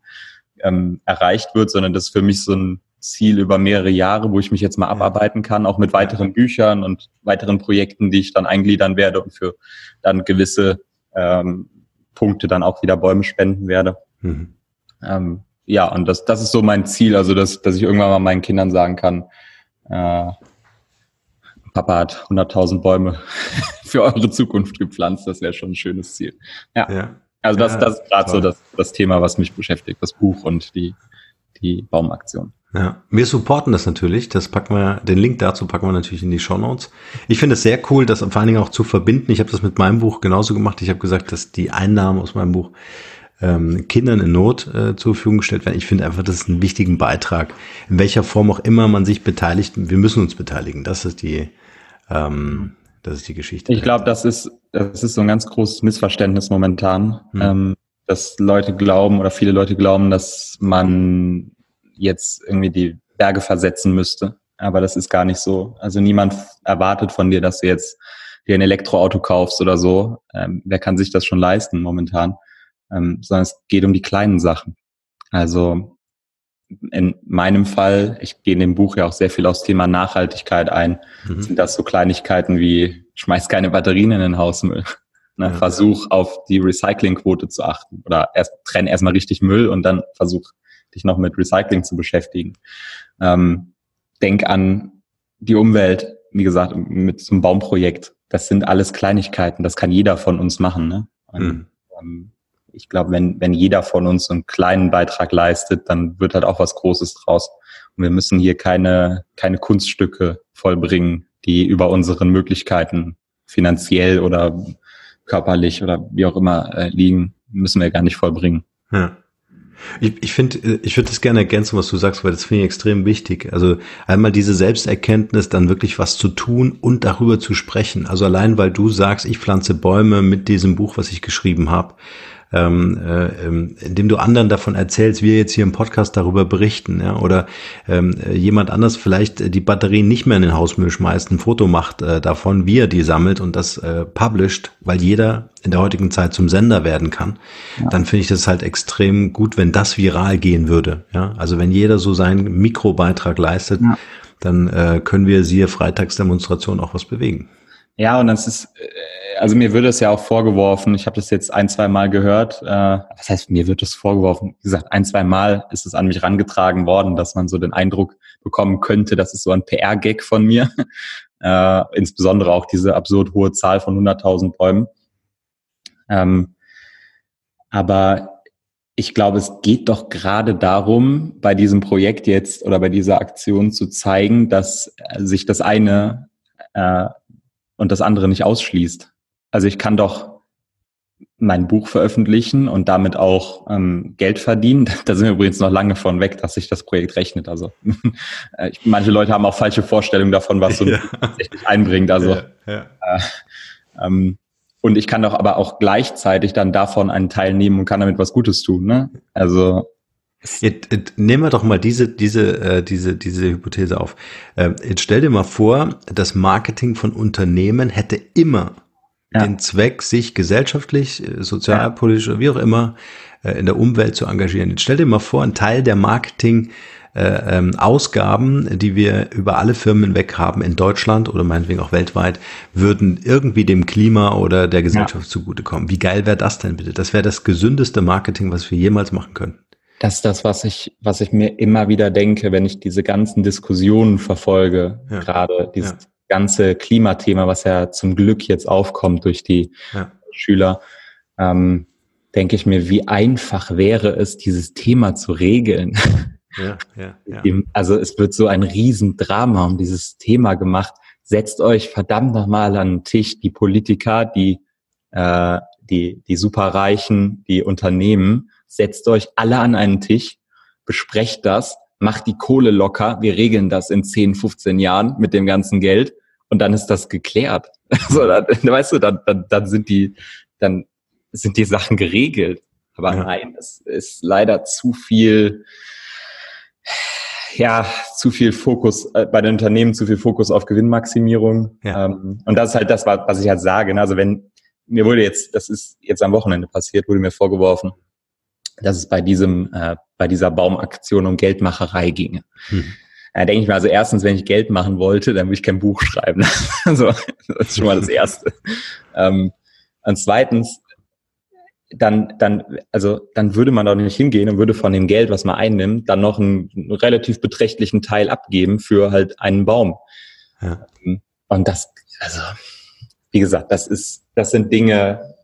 ähm, erreicht wird, sondern das ist für mich so ein Ziel über mehrere Jahre, wo ich mich jetzt mal abarbeiten kann, auch mit weiteren Büchern und weiteren Projekten, die ich dann eingliedern werde und für dann gewisse ähm, Punkte dann auch wieder Bäume spenden werde. Mhm. Ähm, ja, und das, das ist so mein Ziel, also dass, dass ich irgendwann mal meinen Kindern sagen kann, äh, Papa hat 100.000 Bäume für eure Zukunft gepflanzt, das wäre schon ein schönes Ziel. Ja, ja. Also das, das ist gerade so das, das Thema, was mich beschäftigt, das Buch und die, die Baumaktion. Ja, wir supporten das natürlich. Das packen wir, den Link dazu packen wir natürlich in die Show Notes. Ich finde es sehr cool, das vor allen Dingen auch zu verbinden. Ich habe das mit meinem Buch genauso gemacht. Ich habe gesagt, dass die Einnahmen aus meinem Buch ähm, Kindern in Not äh, zur Verfügung gestellt werden. Ich finde einfach, das ist ein wichtigen Beitrag. In welcher Form auch immer man sich beteiligt, wir müssen uns beteiligen. Das ist die, ähm, das ist die Geschichte. Ich glaube, das ist, das ist so ein ganz großes Missverständnis momentan, hm. ähm, dass Leute glauben oder viele Leute glauben, dass man jetzt irgendwie die Berge versetzen müsste. Aber das ist gar nicht so. Also niemand erwartet von dir, dass du jetzt dir ein Elektroauto kaufst oder so. Ähm, wer kann sich das schon leisten momentan? ähm, sondern es geht um die kleinen Sachen. Also in meinem Fall, ich gehe in dem Buch ja auch sehr viel aufs Thema Nachhaltigkeit ein, mhm. sind das so Kleinigkeiten wie schmeiß keine Batterien in den Hausmüll. Ne, ja. Versuch auf die Recyclingquote zu achten oder erst trenn erstmal richtig Müll und dann versuch dich noch mit Recycling zu beschäftigen. Ähm, denk an die Umwelt, wie gesagt, mit so einem Baumprojekt. Das sind alles Kleinigkeiten, das kann jeder von uns machen. Ne? Und, mhm. ähm, ich glaube, wenn, wenn jeder von uns einen kleinen Beitrag leistet, dann wird halt auch was Großes draus. Und wir müssen hier keine, keine Kunststücke vollbringen, die über unseren Möglichkeiten finanziell oder körperlich oder wie auch immer äh, liegen, müssen wir gar nicht vollbringen. Ja. Ich, ich finde, ich würde das gerne ergänzen, was du sagst, weil das finde ich extrem wichtig. Also einmal diese Selbsterkenntnis, dann wirklich was zu tun und darüber zu sprechen. Also allein, weil du sagst, ich pflanze Bäume mit diesem Buch, was ich geschrieben habe, ähm, äh, ähm, indem du anderen davon erzählst, wir jetzt hier im Podcast darüber berichten, ja, oder ähm, jemand anders vielleicht die Batterien nicht mehr in den Hausmüll schmeißt, ein Foto macht äh, davon, wie er die sammelt und das äh, published, weil jeder in der heutigen Zeit zum Sender werden kann, ja. dann finde ich das halt extrem gut, wenn das viral gehen würde. Ja, also wenn jeder so seinen Mikrobeitrag leistet, ja dann äh, können wir siehe Freitagsdemonstration auch was bewegen. Ja, und das ist, äh, also mir wird es ja auch vorgeworfen, ich habe das jetzt ein, zwei Mal gehört, äh, was heißt, mir wird das vorgeworfen, wie gesagt, ein, zwei Mal ist es an mich rangetragen worden, dass man so den Eindruck bekommen könnte, das ist so ein PR-Gag von mir, äh, insbesondere auch diese absurd hohe Zahl von 100.000 Bäumen. Ähm, aber ich glaube, es geht doch gerade darum, bei diesem Projekt jetzt oder bei dieser Aktion zu zeigen, dass sich das eine äh, und das andere nicht ausschließt. Also ich kann doch mein Buch veröffentlichen und damit auch ähm, Geld verdienen. Da sind wir übrigens noch lange von weg, dass sich das Projekt rechnet. Also äh, manche Leute haben auch falsche Vorstellungen davon, was so ja. tatsächlich einbringt. Also ja, ja. Äh, ähm, und ich kann doch aber auch gleichzeitig dann davon einen Teil nehmen und kann damit was Gutes tun. Ne? Also Jetzt, jetzt, nehmen wir doch mal diese, diese, äh, diese, diese Hypothese auf. Äh, jetzt stell dir mal vor, das Marketing von Unternehmen hätte immer ja. den Zweck, sich gesellschaftlich, äh, sozialpolitisch, wie auch immer, äh, in der Umwelt zu engagieren. Jetzt stell dir mal vor, ein Teil der Marketing äh, ähm, Ausgaben, die wir über alle Firmen weg haben in Deutschland oder meinetwegen auch weltweit, würden irgendwie dem Klima oder der Gesellschaft ja. zugutekommen. Wie geil wäre das denn bitte? Das wäre das gesündeste Marketing, was wir jemals machen können. Das ist das, was ich, was ich mir immer wieder denke, wenn ich diese ganzen Diskussionen verfolge, ja. gerade dieses ja. Ganze Klimathema, was ja zum Glück jetzt aufkommt durch die Schüler. Ähm, denke ich mir, wie einfach wäre es, dieses Thema zu regeln. Ja, ja, ja. Also es wird so ein Riesendrama um dieses Thema gemacht. Setzt euch verdammt nochmal an den Tisch, die Politiker, die, äh, die, die Superreichen, die Unternehmen, setzt euch alle an einen Tisch, besprecht das, macht die Kohle locker, wir regeln das in 10, 15 Jahren mit dem ganzen Geld und dann ist das geklärt. Also, dann, weißt du, dann, dann, dann sind die, dann sind die Sachen geregelt. Aber ja. nein, es ist leider zu viel, ja, zu viel Fokus äh, bei den Unternehmen, zu viel Fokus auf Gewinnmaximierung. Ja. Ähm, und das ist halt das, was ich halt sage. Ne? Also wenn mir wurde jetzt, das ist jetzt am Wochenende passiert, wurde mir vorgeworfen, dass es bei diesem, äh, bei dieser Baumaktion um Geldmacherei ginge. Hm. Da denke ich mir also erstens, wenn ich Geld machen wollte, dann würde ich kein Buch schreiben. also, das ist schon mal das Erste. ähm, und zweitens, dann, dann, also, dann würde man doch nicht hingehen und würde von dem Geld, was man einnimmt, dann noch einen, einen relativ beträchtlichen Teil abgeben für halt einen Baum. Ja. Und das, also, wie gesagt, das ist, das sind Dinge,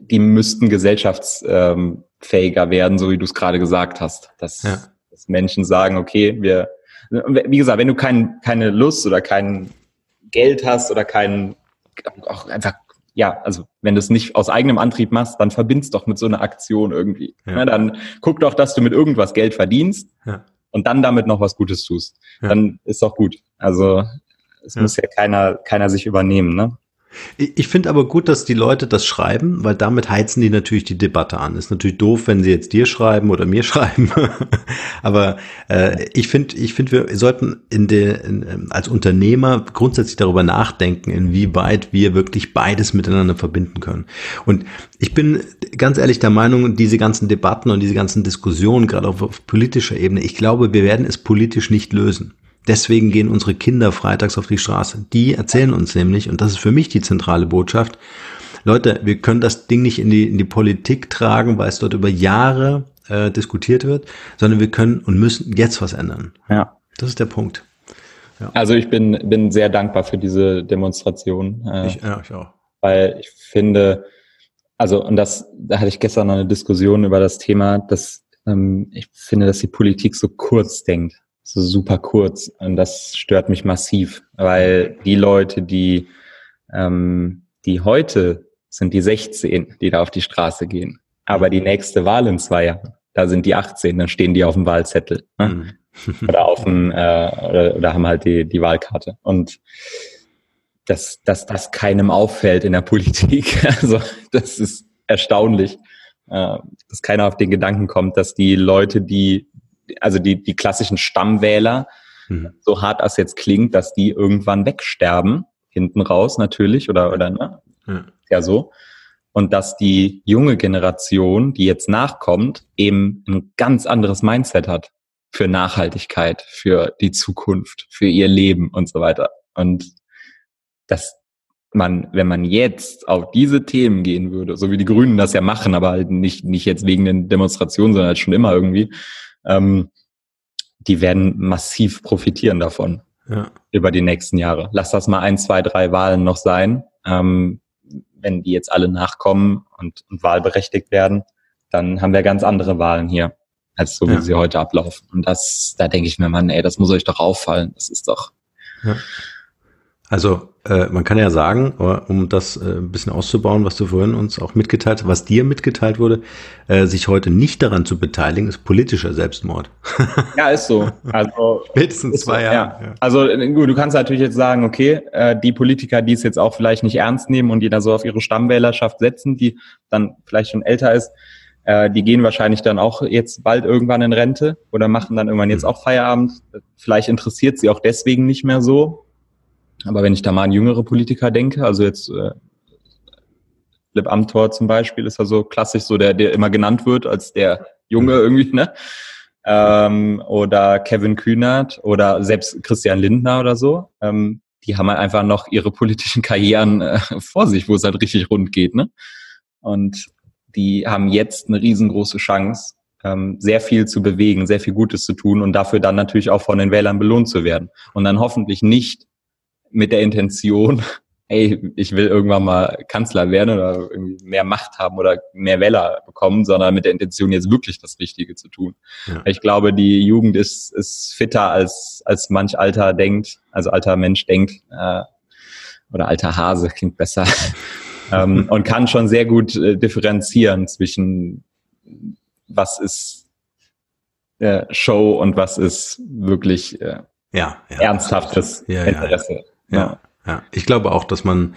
die müssten gesellschaftsfähiger werden, so wie du es gerade gesagt hast. Dass, ja. dass Menschen sagen, okay, wir, wie gesagt, wenn du kein, keine Lust oder kein Geld hast oder kein, auch einfach ja, also wenn du es nicht aus eigenem Antrieb machst, dann verbindest doch mit so einer Aktion irgendwie. Ja. Ja, dann guck doch, dass du mit irgendwas Geld verdienst ja. und dann damit noch was Gutes tust. Dann ist doch gut. Also es muss ja keiner, keiner sich übernehmen, ne? Ich finde aber gut, dass die Leute das schreiben, weil damit heizen die natürlich die Debatte an. Ist natürlich doof, wenn sie jetzt dir schreiben oder mir schreiben. aber äh, ich finde, ich finde, wir sollten in der, in, ähm, als Unternehmer grundsätzlich darüber nachdenken, inwieweit wir wirklich beides miteinander verbinden können. Und ich bin ganz ehrlich der Meinung, diese ganzen Debatten und diese ganzen Diskussionen, gerade auf, auf politischer Ebene, ich glaube, wir werden es politisch nicht lösen. Deswegen gehen unsere Kinder freitags auf die Straße. Die erzählen uns nämlich, und das ist für mich die zentrale Botschaft, Leute, wir können das Ding nicht in die, in die Politik tragen, weil es dort über Jahre äh, diskutiert wird, sondern wir können und müssen jetzt was ändern. Ja. Das ist der Punkt. Ja. Also ich bin, bin sehr dankbar für diese Demonstration. Äh, ich, ja, ich auch. Weil ich finde, also, und das, da hatte ich gestern noch eine Diskussion über das Thema, dass ähm, ich finde, dass die Politik so kurz denkt so super kurz und das stört mich massiv, weil die Leute, die, ähm, die heute sind die 16, die da auf die Straße gehen, aber die nächste Wahl in zwei Jahren, da sind die 18, dann stehen die auf dem Wahlzettel ne? Mhm. oder auf dem äh, oder, oder haben halt die, die Wahlkarte und dass, dass das keinem auffällt in der Politik, also das ist erstaunlich, äh, dass keiner auf den Gedanken kommt, dass die Leute, die also die, die klassischen Stammwähler, mhm. so hart das jetzt klingt, dass die irgendwann wegsterben, hinten raus natürlich, oder, oder ne? Ja. ja so. Und dass die junge Generation, die jetzt nachkommt, eben ein ganz anderes Mindset hat. für Nachhaltigkeit, für die Zukunft, für ihr Leben und so weiter. Und dass man, wenn man jetzt auf diese Themen gehen würde, so wie die Grünen das ja machen, aber halt nicht, nicht jetzt wegen den Demonstrationen, sondern halt schon immer irgendwie, ähm, die werden massiv profitieren davon ja. über die nächsten Jahre. Lass das mal ein, zwei, drei Wahlen noch sein. Ähm, wenn die jetzt alle nachkommen und, und wahlberechtigt werden, dann haben wir ganz andere Wahlen hier als so wie ja. sie heute ablaufen. Und das, da denke ich mir, Mann, ey, das muss euch doch auffallen. Das ist doch. Ja. Also äh, man kann ja sagen, um das äh, ein bisschen auszubauen, was du vorhin uns auch mitgeteilt hast, was dir mitgeteilt wurde, äh, sich heute nicht daran zu beteiligen, ist politischer Selbstmord. Ja, ist so. Also spätestens zwei Jahre. Ja. Ja. Also gut, du kannst natürlich jetzt sagen, okay, äh, die Politiker, die es jetzt auch vielleicht nicht ernst nehmen und die da so auf ihre Stammwählerschaft setzen, die dann vielleicht schon älter ist, äh, die gehen wahrscheinlich dann auch jetzt bald irgendwann in Rente oder machen dann irgendwann jetzt mhm. auch Feierabend. Vielleicht interessiert sie auch deswegen nicht mehr so. Aber wenn ich da mal an jüngere Politiker denke, also jetzt äh, Lip Amthor zum Beispiel ist ja so klassisch so der, der immer genannt wird als der Junge irgendwie, ne? Ähm, oder Kevin Kühnert oder selbst Christian Lindner oder so. Ähm, die haben halt einfach noch ihre politischen Karrieren äh, vor sich, wo es halt richtig rund geht, ne? Und die haben jetzt eine riesengroße Chance, ähm, sehr viel zu bewegen, sehr viel Gutes zu tun und dafür dann natürlich auch von den Wählern belohnt zu werden. Und dann hoffentlich nicht mit der Intention, ey, ich will irgendwann mal Kanzler werden oder irgendwie mehr Macht haben oder mehr Wähler bekommen, sondern mit der Intention, jetzt wirklich das Richtige zu tun. Ja. Ich glaube, die Jugend ist, ist fitter als, als manch alter denkt, also alter Mensch denkt, äh, oder alter Hase klingt besser. ähm, und kann schon sehr gut äh, differenzieren zwischen was ist äh, Show und was ist wirklich äh, ja, ja, ernsthaftes ja, Interesse. Ja, ja, ich glaube auch, dass man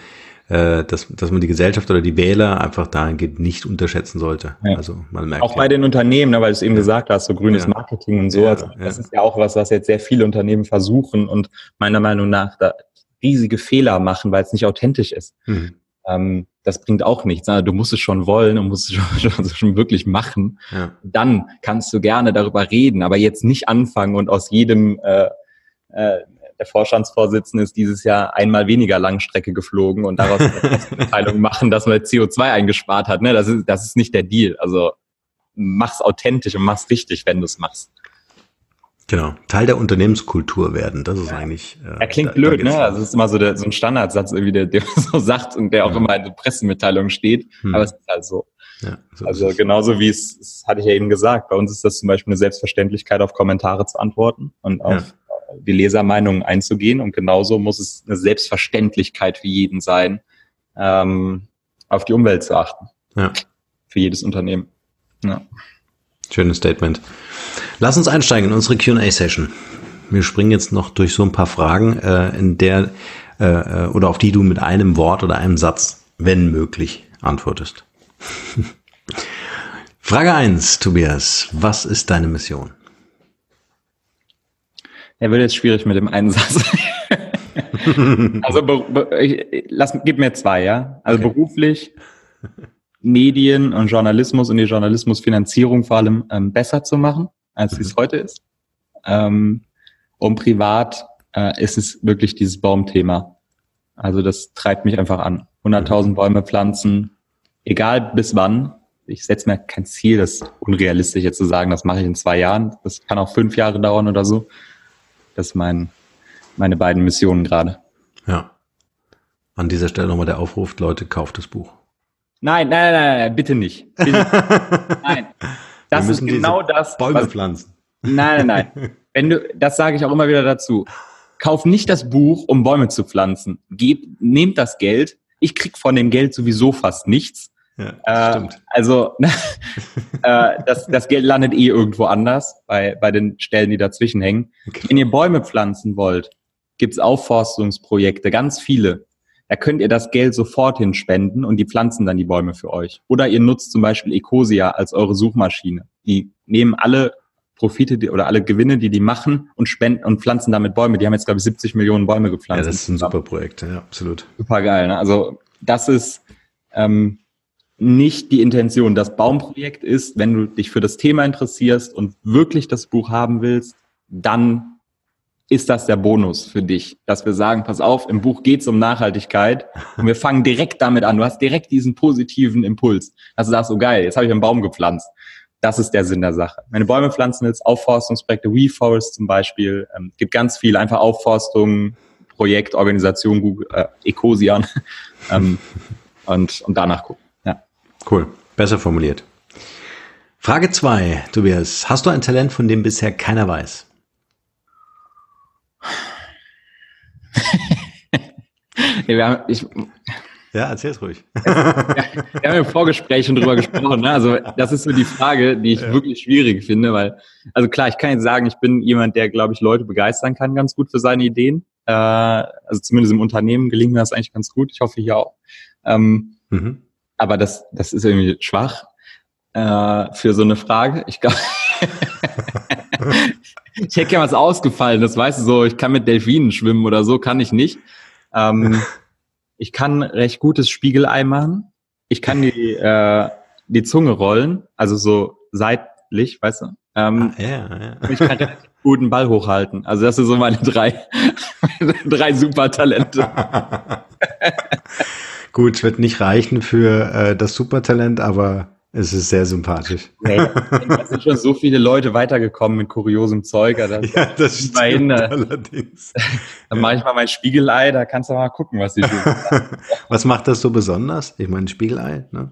äh, dass, dass man die Gesellschaft oder die Wähler einfach dahingehend nicht unterschätzen sollte. Ja. Also man merkt auch bei den Unternehmen, ne, weil du es eben ja. gesagt hast, so grünes ja. Marketing und so. Also das ist ja auch was, was jetzt sehr viele Unternehmen versuchen und meiner Meinung nach da riesige Fehler machen, weil es nicht authentisch ist. Mhm ähm, das bringt auch nichts. Du musst es schon wollen und musst es schon, schon, schon wirklich machen. Ja. Dann kannst du gerne darüber reden, aber jetzt nicht anfangen und aus jedem äh, äh, der Vorstandsvorsitzende ist dieses Jahr einmal weniger Langstrecke geflogen und daraus eine Mitteilung machen, dass man CO2 eingespart hat. Ne? Das, ist, das ist nicht der Deal. Also mach's authentisch und mach's richtig, wenn du es machst. Genau, Teil der Unternehmenskultur werden, das ist ja. eigentlich. Äh, er klingt da, blöd, da ne? Also es ist immer so, der, so ein Standardsatz, irgendwie, der, der so sagt und der auch ja. immer in der Pressemitteilung steht, hm. aber es ist halt so. Ja, so also genauso wie es, das hatte ich ja eben gesagt, bei uns ist das zum Beispiel eine Selbstverständlichkeit, auf Kommentare zu antworten und auf die Lesermeinungen einzugehen und genauso muss es eine Selbstverständlichkeit für jeden sein, ähm, auf die Umwelt zu achten. Ja. Für jedes Unternehmen. Ja. Schönes Statement. Lass uns einsteigen in unsere QA-Session. Wir springen jetzt noch durch so ein paar Fragen, äh, in der äh, äh, oder auf die du mit einem Wort oder einem Satz, wenn möglich, antwortest. Frage eins, Tobias. Was ist deine Mission? Er wird jetzt schwierig mit dem einen Satz. also lass, gib mir zwei, ja. Also okay. beruflich Medien und Journalismus und die Journalismusfinanzierung vor allem ähm, besser zu machen, als mhm. es heute ist. Ähm, und privat äh, ist es wirklich dieses Baumthema. Also das treibt mich einfach an. 100.000 mhm. Bäume pflanzen, egal bis wann. Ich setze mir kein Ziel, das ist unrealistisch jetzt zu sagen, das mache ich in zwei Jahren. Das kann auch fünf Jahre dauern oder so. Das mein, meine beiden Missionen gerade. Ja. An dieser Stelle nochmal der Aufruf, Leute, kauft das Buch. Nein, nein, nein, nein, bitte nicht. Bitte nicht. Nein. Das ist genau das. Bäume was, pflanzen. Nein, nein, nein. Wenn du, das sage ich auch immer wieder dazu. Kauf nicht das Buch, um Bäume zu pflanzen. Gebt, nehmt das Geld. Ich krieg von dem Geld sowieso fast nichts. Ja, äh, stimmt. Also äh, das, das Geld landet eh irgendwo anders bei, bei den Stellen, die dazwischen hängen. Okay. Wenn ihr Bäume pflanzen wollt, gibt's Aufforstungsprojekte, ganz viele. Da könnt ihr das Geld sofort hinspenden und die pflanzen dann die Bäume für euch. Oder ihr nutzt zum Beispiel Ecosia als eure Suchmaschine. Die nehmen alle Profite die, oder alle Gewinne, die die machen und spenden und pflanzen damit Bäume. Die haben jetzt, glaube ich, 70 Millionen Bäume gepflanzt. Ja, das ist ein super Projekt, ja, absolut. Super geil. Ne? Also das ist, ähm, nicht die Intention. Das Baumprojekt ist, wenn du dich für das Thema interessierst und wirklich das Buch haben willst, dann ist das der Bonus für dich, dass wir sagen, pass auf, im Buch geht es um Nachhaltigkeit und wir fangen direkt damit an. Du hast direkt diesen positiven Impuls, dass du sagst, so geil, jetzt habe ich einen Baum gepflanzt. Das ist der Sinn der Sache. Meine Bäume pflanzen jetzt Aufforstungsprojekte, WeForest zum Beispiel, ähm, gibt ganz viel, einfach Aufforstung, Projekt, Organisation, Google, äh, Ecosian ähm, und, und danach gucken. Cool, besser formuliert. Frage zwei, Tobias. Hast du ein Talent, von dem bisher keiner weiß? wir haben, ich, ja, erzähl's ruhig. wir haben im Vorgespräch schon drüber gesprochen. Ne? Also das ist so die Frage, die ich ja. wirklich schwierig finde, weil, also klar, ich kann jetzt sagen, ich bin jemand, der, glaube ich, Leute begeistern kann ganz gut für seine Ideen. Äh, also zumindest im Unternehmen gelingt mir das eigentlich ganz gut. Ich hoffe hier auch. Ähm, mhm. Aber das, das ist irgendwie schwach äh, für so eine Frage. Ich glaube, ich hätte gerne was ausgefallen. Das weißt du so, ich kann mit Delfinen schwimmen oder so, kann ich nicht. Ähm, ich kann recht gutes Spiegelei machen. Ich kann die, äh, die Zunge rollen, also so seitlich, weißt du. Ähm, ah, ja, ja. Ich kann relativ guten Ball hochhalten. Also das sind so meine drei, drei Supertalente. Gut, wird nicht reichen für äh, das Supertalent, aber es ist sehr sympathisch. Nee, da sind schon so viele Leute weitergekommen mit kuriosem Zeug. Das ja, das stimmt hin, allerdings. Dann mache ich mal mein Spiegelei, da kannst du mal gucken, was die tun. Was macht das so besonders? Ich meine, Spiegelei, ne?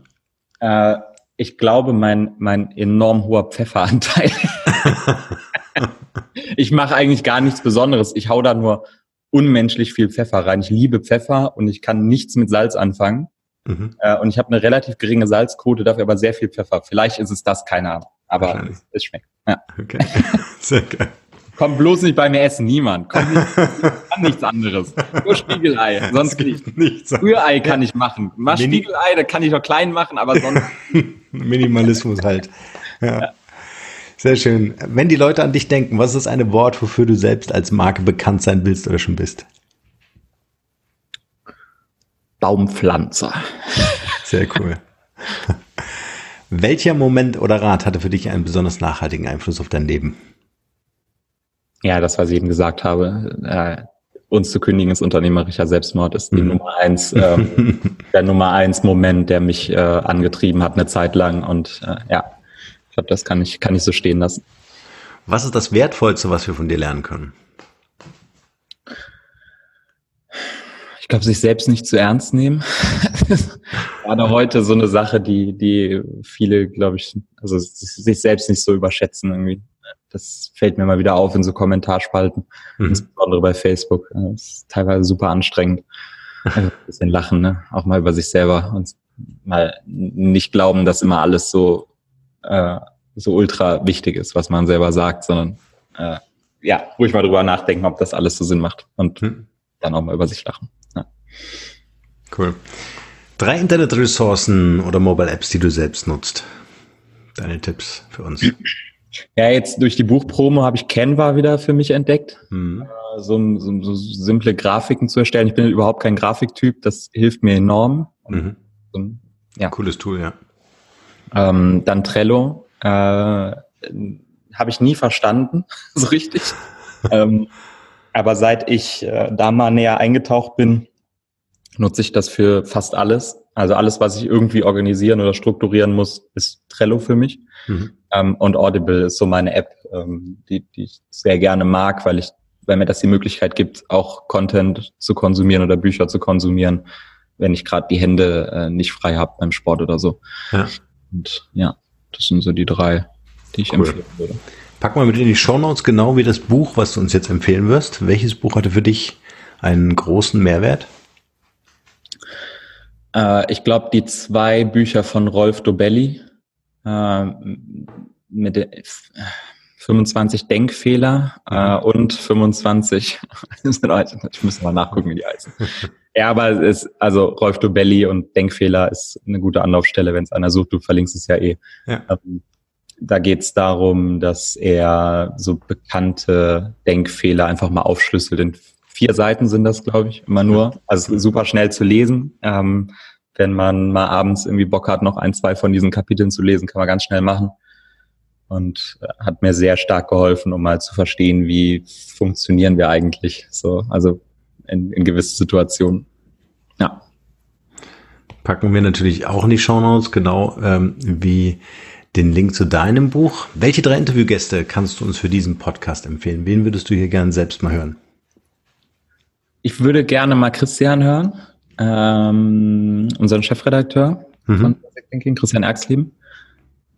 Äh, ich glaube, mein, mein enorm hoher Pfefferanteil. ich mache eigentlich gar nichts Besonderes. Ich hau da nur unmenschlich viel Pfeffer rein. Ich liebe Pfeffer und ich kann nichts mit Salz anfangen. Mhm. Äh, und ich habe eine relativ geringe Salzquote, dafür aber sehr viel Pfeffer. Vielleicht ist es das, keine Ahnung. Aber es, es, schmeckt. Ja. Okay. Sehr geil. Kommt bloß nicht bei mir essen, niemand. Kommt nicht, kann nichts anderes. Nur Spiegelei, sonst nicht. Nichts. Rührei kann ich machen. Mach Mini Spiegelei, da kann ich noch klein machen, aber sonst. Minimalismus halt. Ja. ja. Sehr schön. Wenn die Leute an dich denken, was ist ein Wort, wofür du selbst als Marke bekannt sein willst oder schon bist? Baumpflanzer. Sehr cool. Welcher Moment oder Rat hatte für dich einen besonders nachhaltigen Einfluss auf dein Leben? Ja, das, was ich eben gesagt habe. Äh, uns zu kündigen ist unternehmerischer Selbstmord ist die mhm. Nummer eins, ähm, der Nummer eins Moment, der mich äh, angetrieben hat eine Zeit lang. Und äh, ja, ich glaube, das kann ich, kann ich so stehen lassen. Was ist das Wertvollste, was wir von dir lernen können? ich glaube, sich selbst nicht zu ernst nehmen. Gerade heute so eine Sache, die, die viele, glaube ich, also sich selbst nicht so überschätzen irgendwie. Das fällt mir mal wieder auf in so Kommentarspalten, mhm. insbesondere bei Facebook. Das ist teilweise super anstrengend. ein bisschen lachen, ne? Auch mal über sich selber und mal nicht glauben, dass immer alles so, äh, so ultra wichtig ist, was man selber sagt, sondern äh, ja, ruhig mal drüber nachdenken, ob das alles so Sinn macht und mhm. dann auch mal über sich lachen. Cool. Drei Internetressourcen oder Mobile Apps, die du selbst nutzt. Deine Tipps für uns. Ja, jetzt durch die Buchpromo habe ich Canva wieder für mich entdeckt. Mhm. So, so, so, simple Grafiken zu erstellen. Ich bin überhaupt kein Grafiktyp, das hilft mir enorm. Mhm. So, ja. Cooles Tool, ja. Ähm, dann Trello. Äh, habe ich nie verstanden, so richtig. ähm, aber seit ich äh, da mal näher eingetaucht bin, nutze ich das für fast alles. Also alles, was ich irgendwie organisieren oder strukturieren muss, ist Trello für mich. Mhm. Ähm, und Audible ist so meine App, ähm, die, die ich sehr gerne mag, weil ich, weil mir das die Möglichkeit gibt, auch Content zu konsumieren oder Bücher zu konsumieren, wenn ich gerade die Hände äh, nicht frei habe beim Sport oder so. Ja. Und ja, das sind so die drei, die ich cool. empfehlen würde. Pack mal mit in die Show Notes genau wie das Buch, was du uns jetzt empfehlen wirst. Welches Buch hatte für dich einen großen Mehrwert? Äh, ich glaube, die zwei Bücher von Rolf Dobelli äh, mit 25 Denkfehler äh, und 25, ich muss mal nachgucken, wie die heißen. Ja, aber es ist, also Rolf Dobelli und Denkfehler ist eine gute Anlaufstelle, wenn es einer sucht, du verlinkst es ja eh. Ja. Ähm, da geht es darum, dass er so bekannte Denkfehler einfach mal aufschlüsselt. In vier Seiten sind das, glaube ich, immer nur. Also super schnell zu lesen. Ähm, wenn man mal abends irgendwie Bock hat, noch ein, zwei von diesen Kapiteln zu lesen, kann man ganz schnell machen. Und äh, hat mir sehr stark geholfen, um mal zu verstehen, wie funktionieren wir eigentlich so, also in, in gewisse Situationen. Ja. Packen wir natürlich auch in die Shownotes, genau ähm, wie den Link zu deinem Buch. Welche drei Interviewgäste kannst du uns für diesen Podcast empfehlen? Wen würdest du hier gerne selbst mal hören? Ich würde gerne mal Christian hören, ähm, unseren Chefredakteur mhm. von Thinking, Christian Erxleben.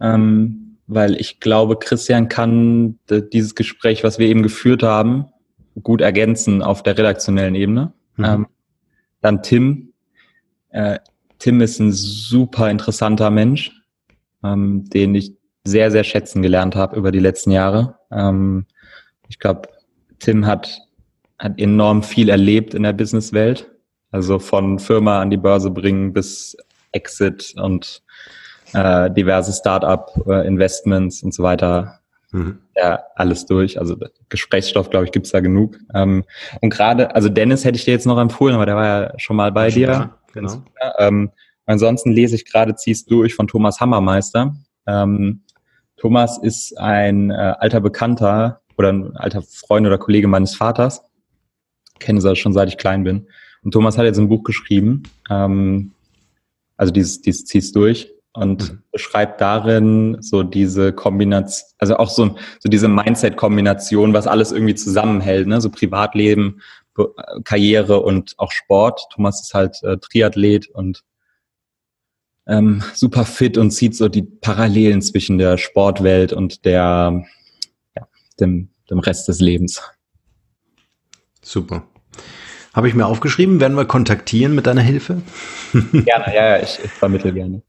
Ähm, weil ich glaube, Christian kann dieses Gespräch, was wir eben geführt haben, gut ergänzen auf der redaktionellen Ebene. Mhm. Ähm, dann Tim. Äh, Tim ist ein super interessanter Mensch ähm, den ich sehr, sehr schätzen gelernt habe über die letzten Jahre. Ähm, ich glaube, Tim hat, hat enorm viel erlebt in der Businesswelt. Also von Firma an die Börse bringen bis Exit und äh, diverse Startup-Investments äh, und so weiter. Mhm. Ja, alles durch. Also Gesprächsstoff, glaube ich, gibt's da genug. Ähm, und gerade, also Dennis hätte ich dir jetzt noch empfohlen, aber der war ja schon mal bei schon dir. Da, genau. Ähm, Ansonsten lese ich gerade Ziehst durch von Thomas Hammermeister. Ähm, Thomas ist ein äh, alter Bekannter oder ein alter Freund oder Kollege meines Vaters. Kenne sie schon seit ich klein bin. Und Thomas hat jetzt ein Buch geschrieben, ähm, also dieses, dieses Ziehst durch und mhm. beschreibt darin so diese Kombination, also auch so, so diese Mindset-Kombination, was alles irgendwie zusammenhält, ne? so Privatleben, Karriere und auch Sport. Thomas ist halt äh, Triathlet und ähm, super fit und sieht so die Parallelen zwischen der Sportwelt und der, ja, dem, dem Rest des Lebens. Super. Habe ich mir aufgeschrieben, werden wir kontaktieren mit deiner Hilfe? Gerne, ja, ja, ich, ich vermittle gerne.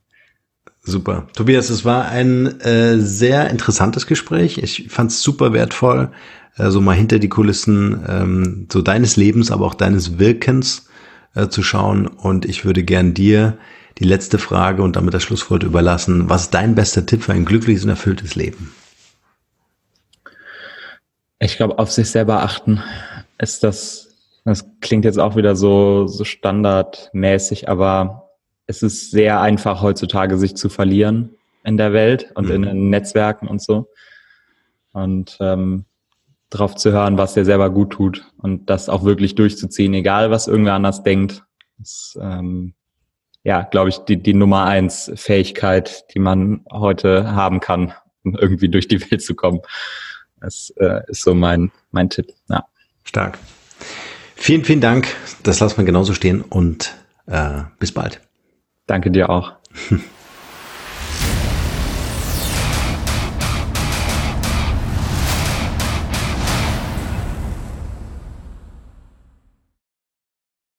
Super. Tobias, es war ein äh, sehr interessantes Gespräch. Ich fand es super wertvoll, äh, so mal hinter die Kulissen ähm, so deines Lebens, aber auch deines Wirkens äh, zu schauen. Und ich würde gern dir die letzte Frage und damit das Schlusswort überlassen. Was ist dein bester Tipp für ein glückliches und erfülltes Leben? Ich glaube, auf sich selber achten ist das, das klingt jetzt auch wieder so, so standardmäßig, aber es ist sehr einfach heutzutage, sich zu verlieren in der Welt und mhm. in den Netzwerken und so. Und ähm, darauf zu hören, was dir selber gut tut und das auch wirklich durchzuziehen, egal was irgendwer anders denkt. Das, ähm, ja, glaube ich, die, die Nummer eins Fähigkeit, die man heute haben kann, um irgendwie durch die Welt zu kommen. Das äh, ist so mein, mein Tipp. Ja. Stark. Vielen, vielen Dank. Das lassen wir genauso stehen und äh, bis bald. Danke dir auch.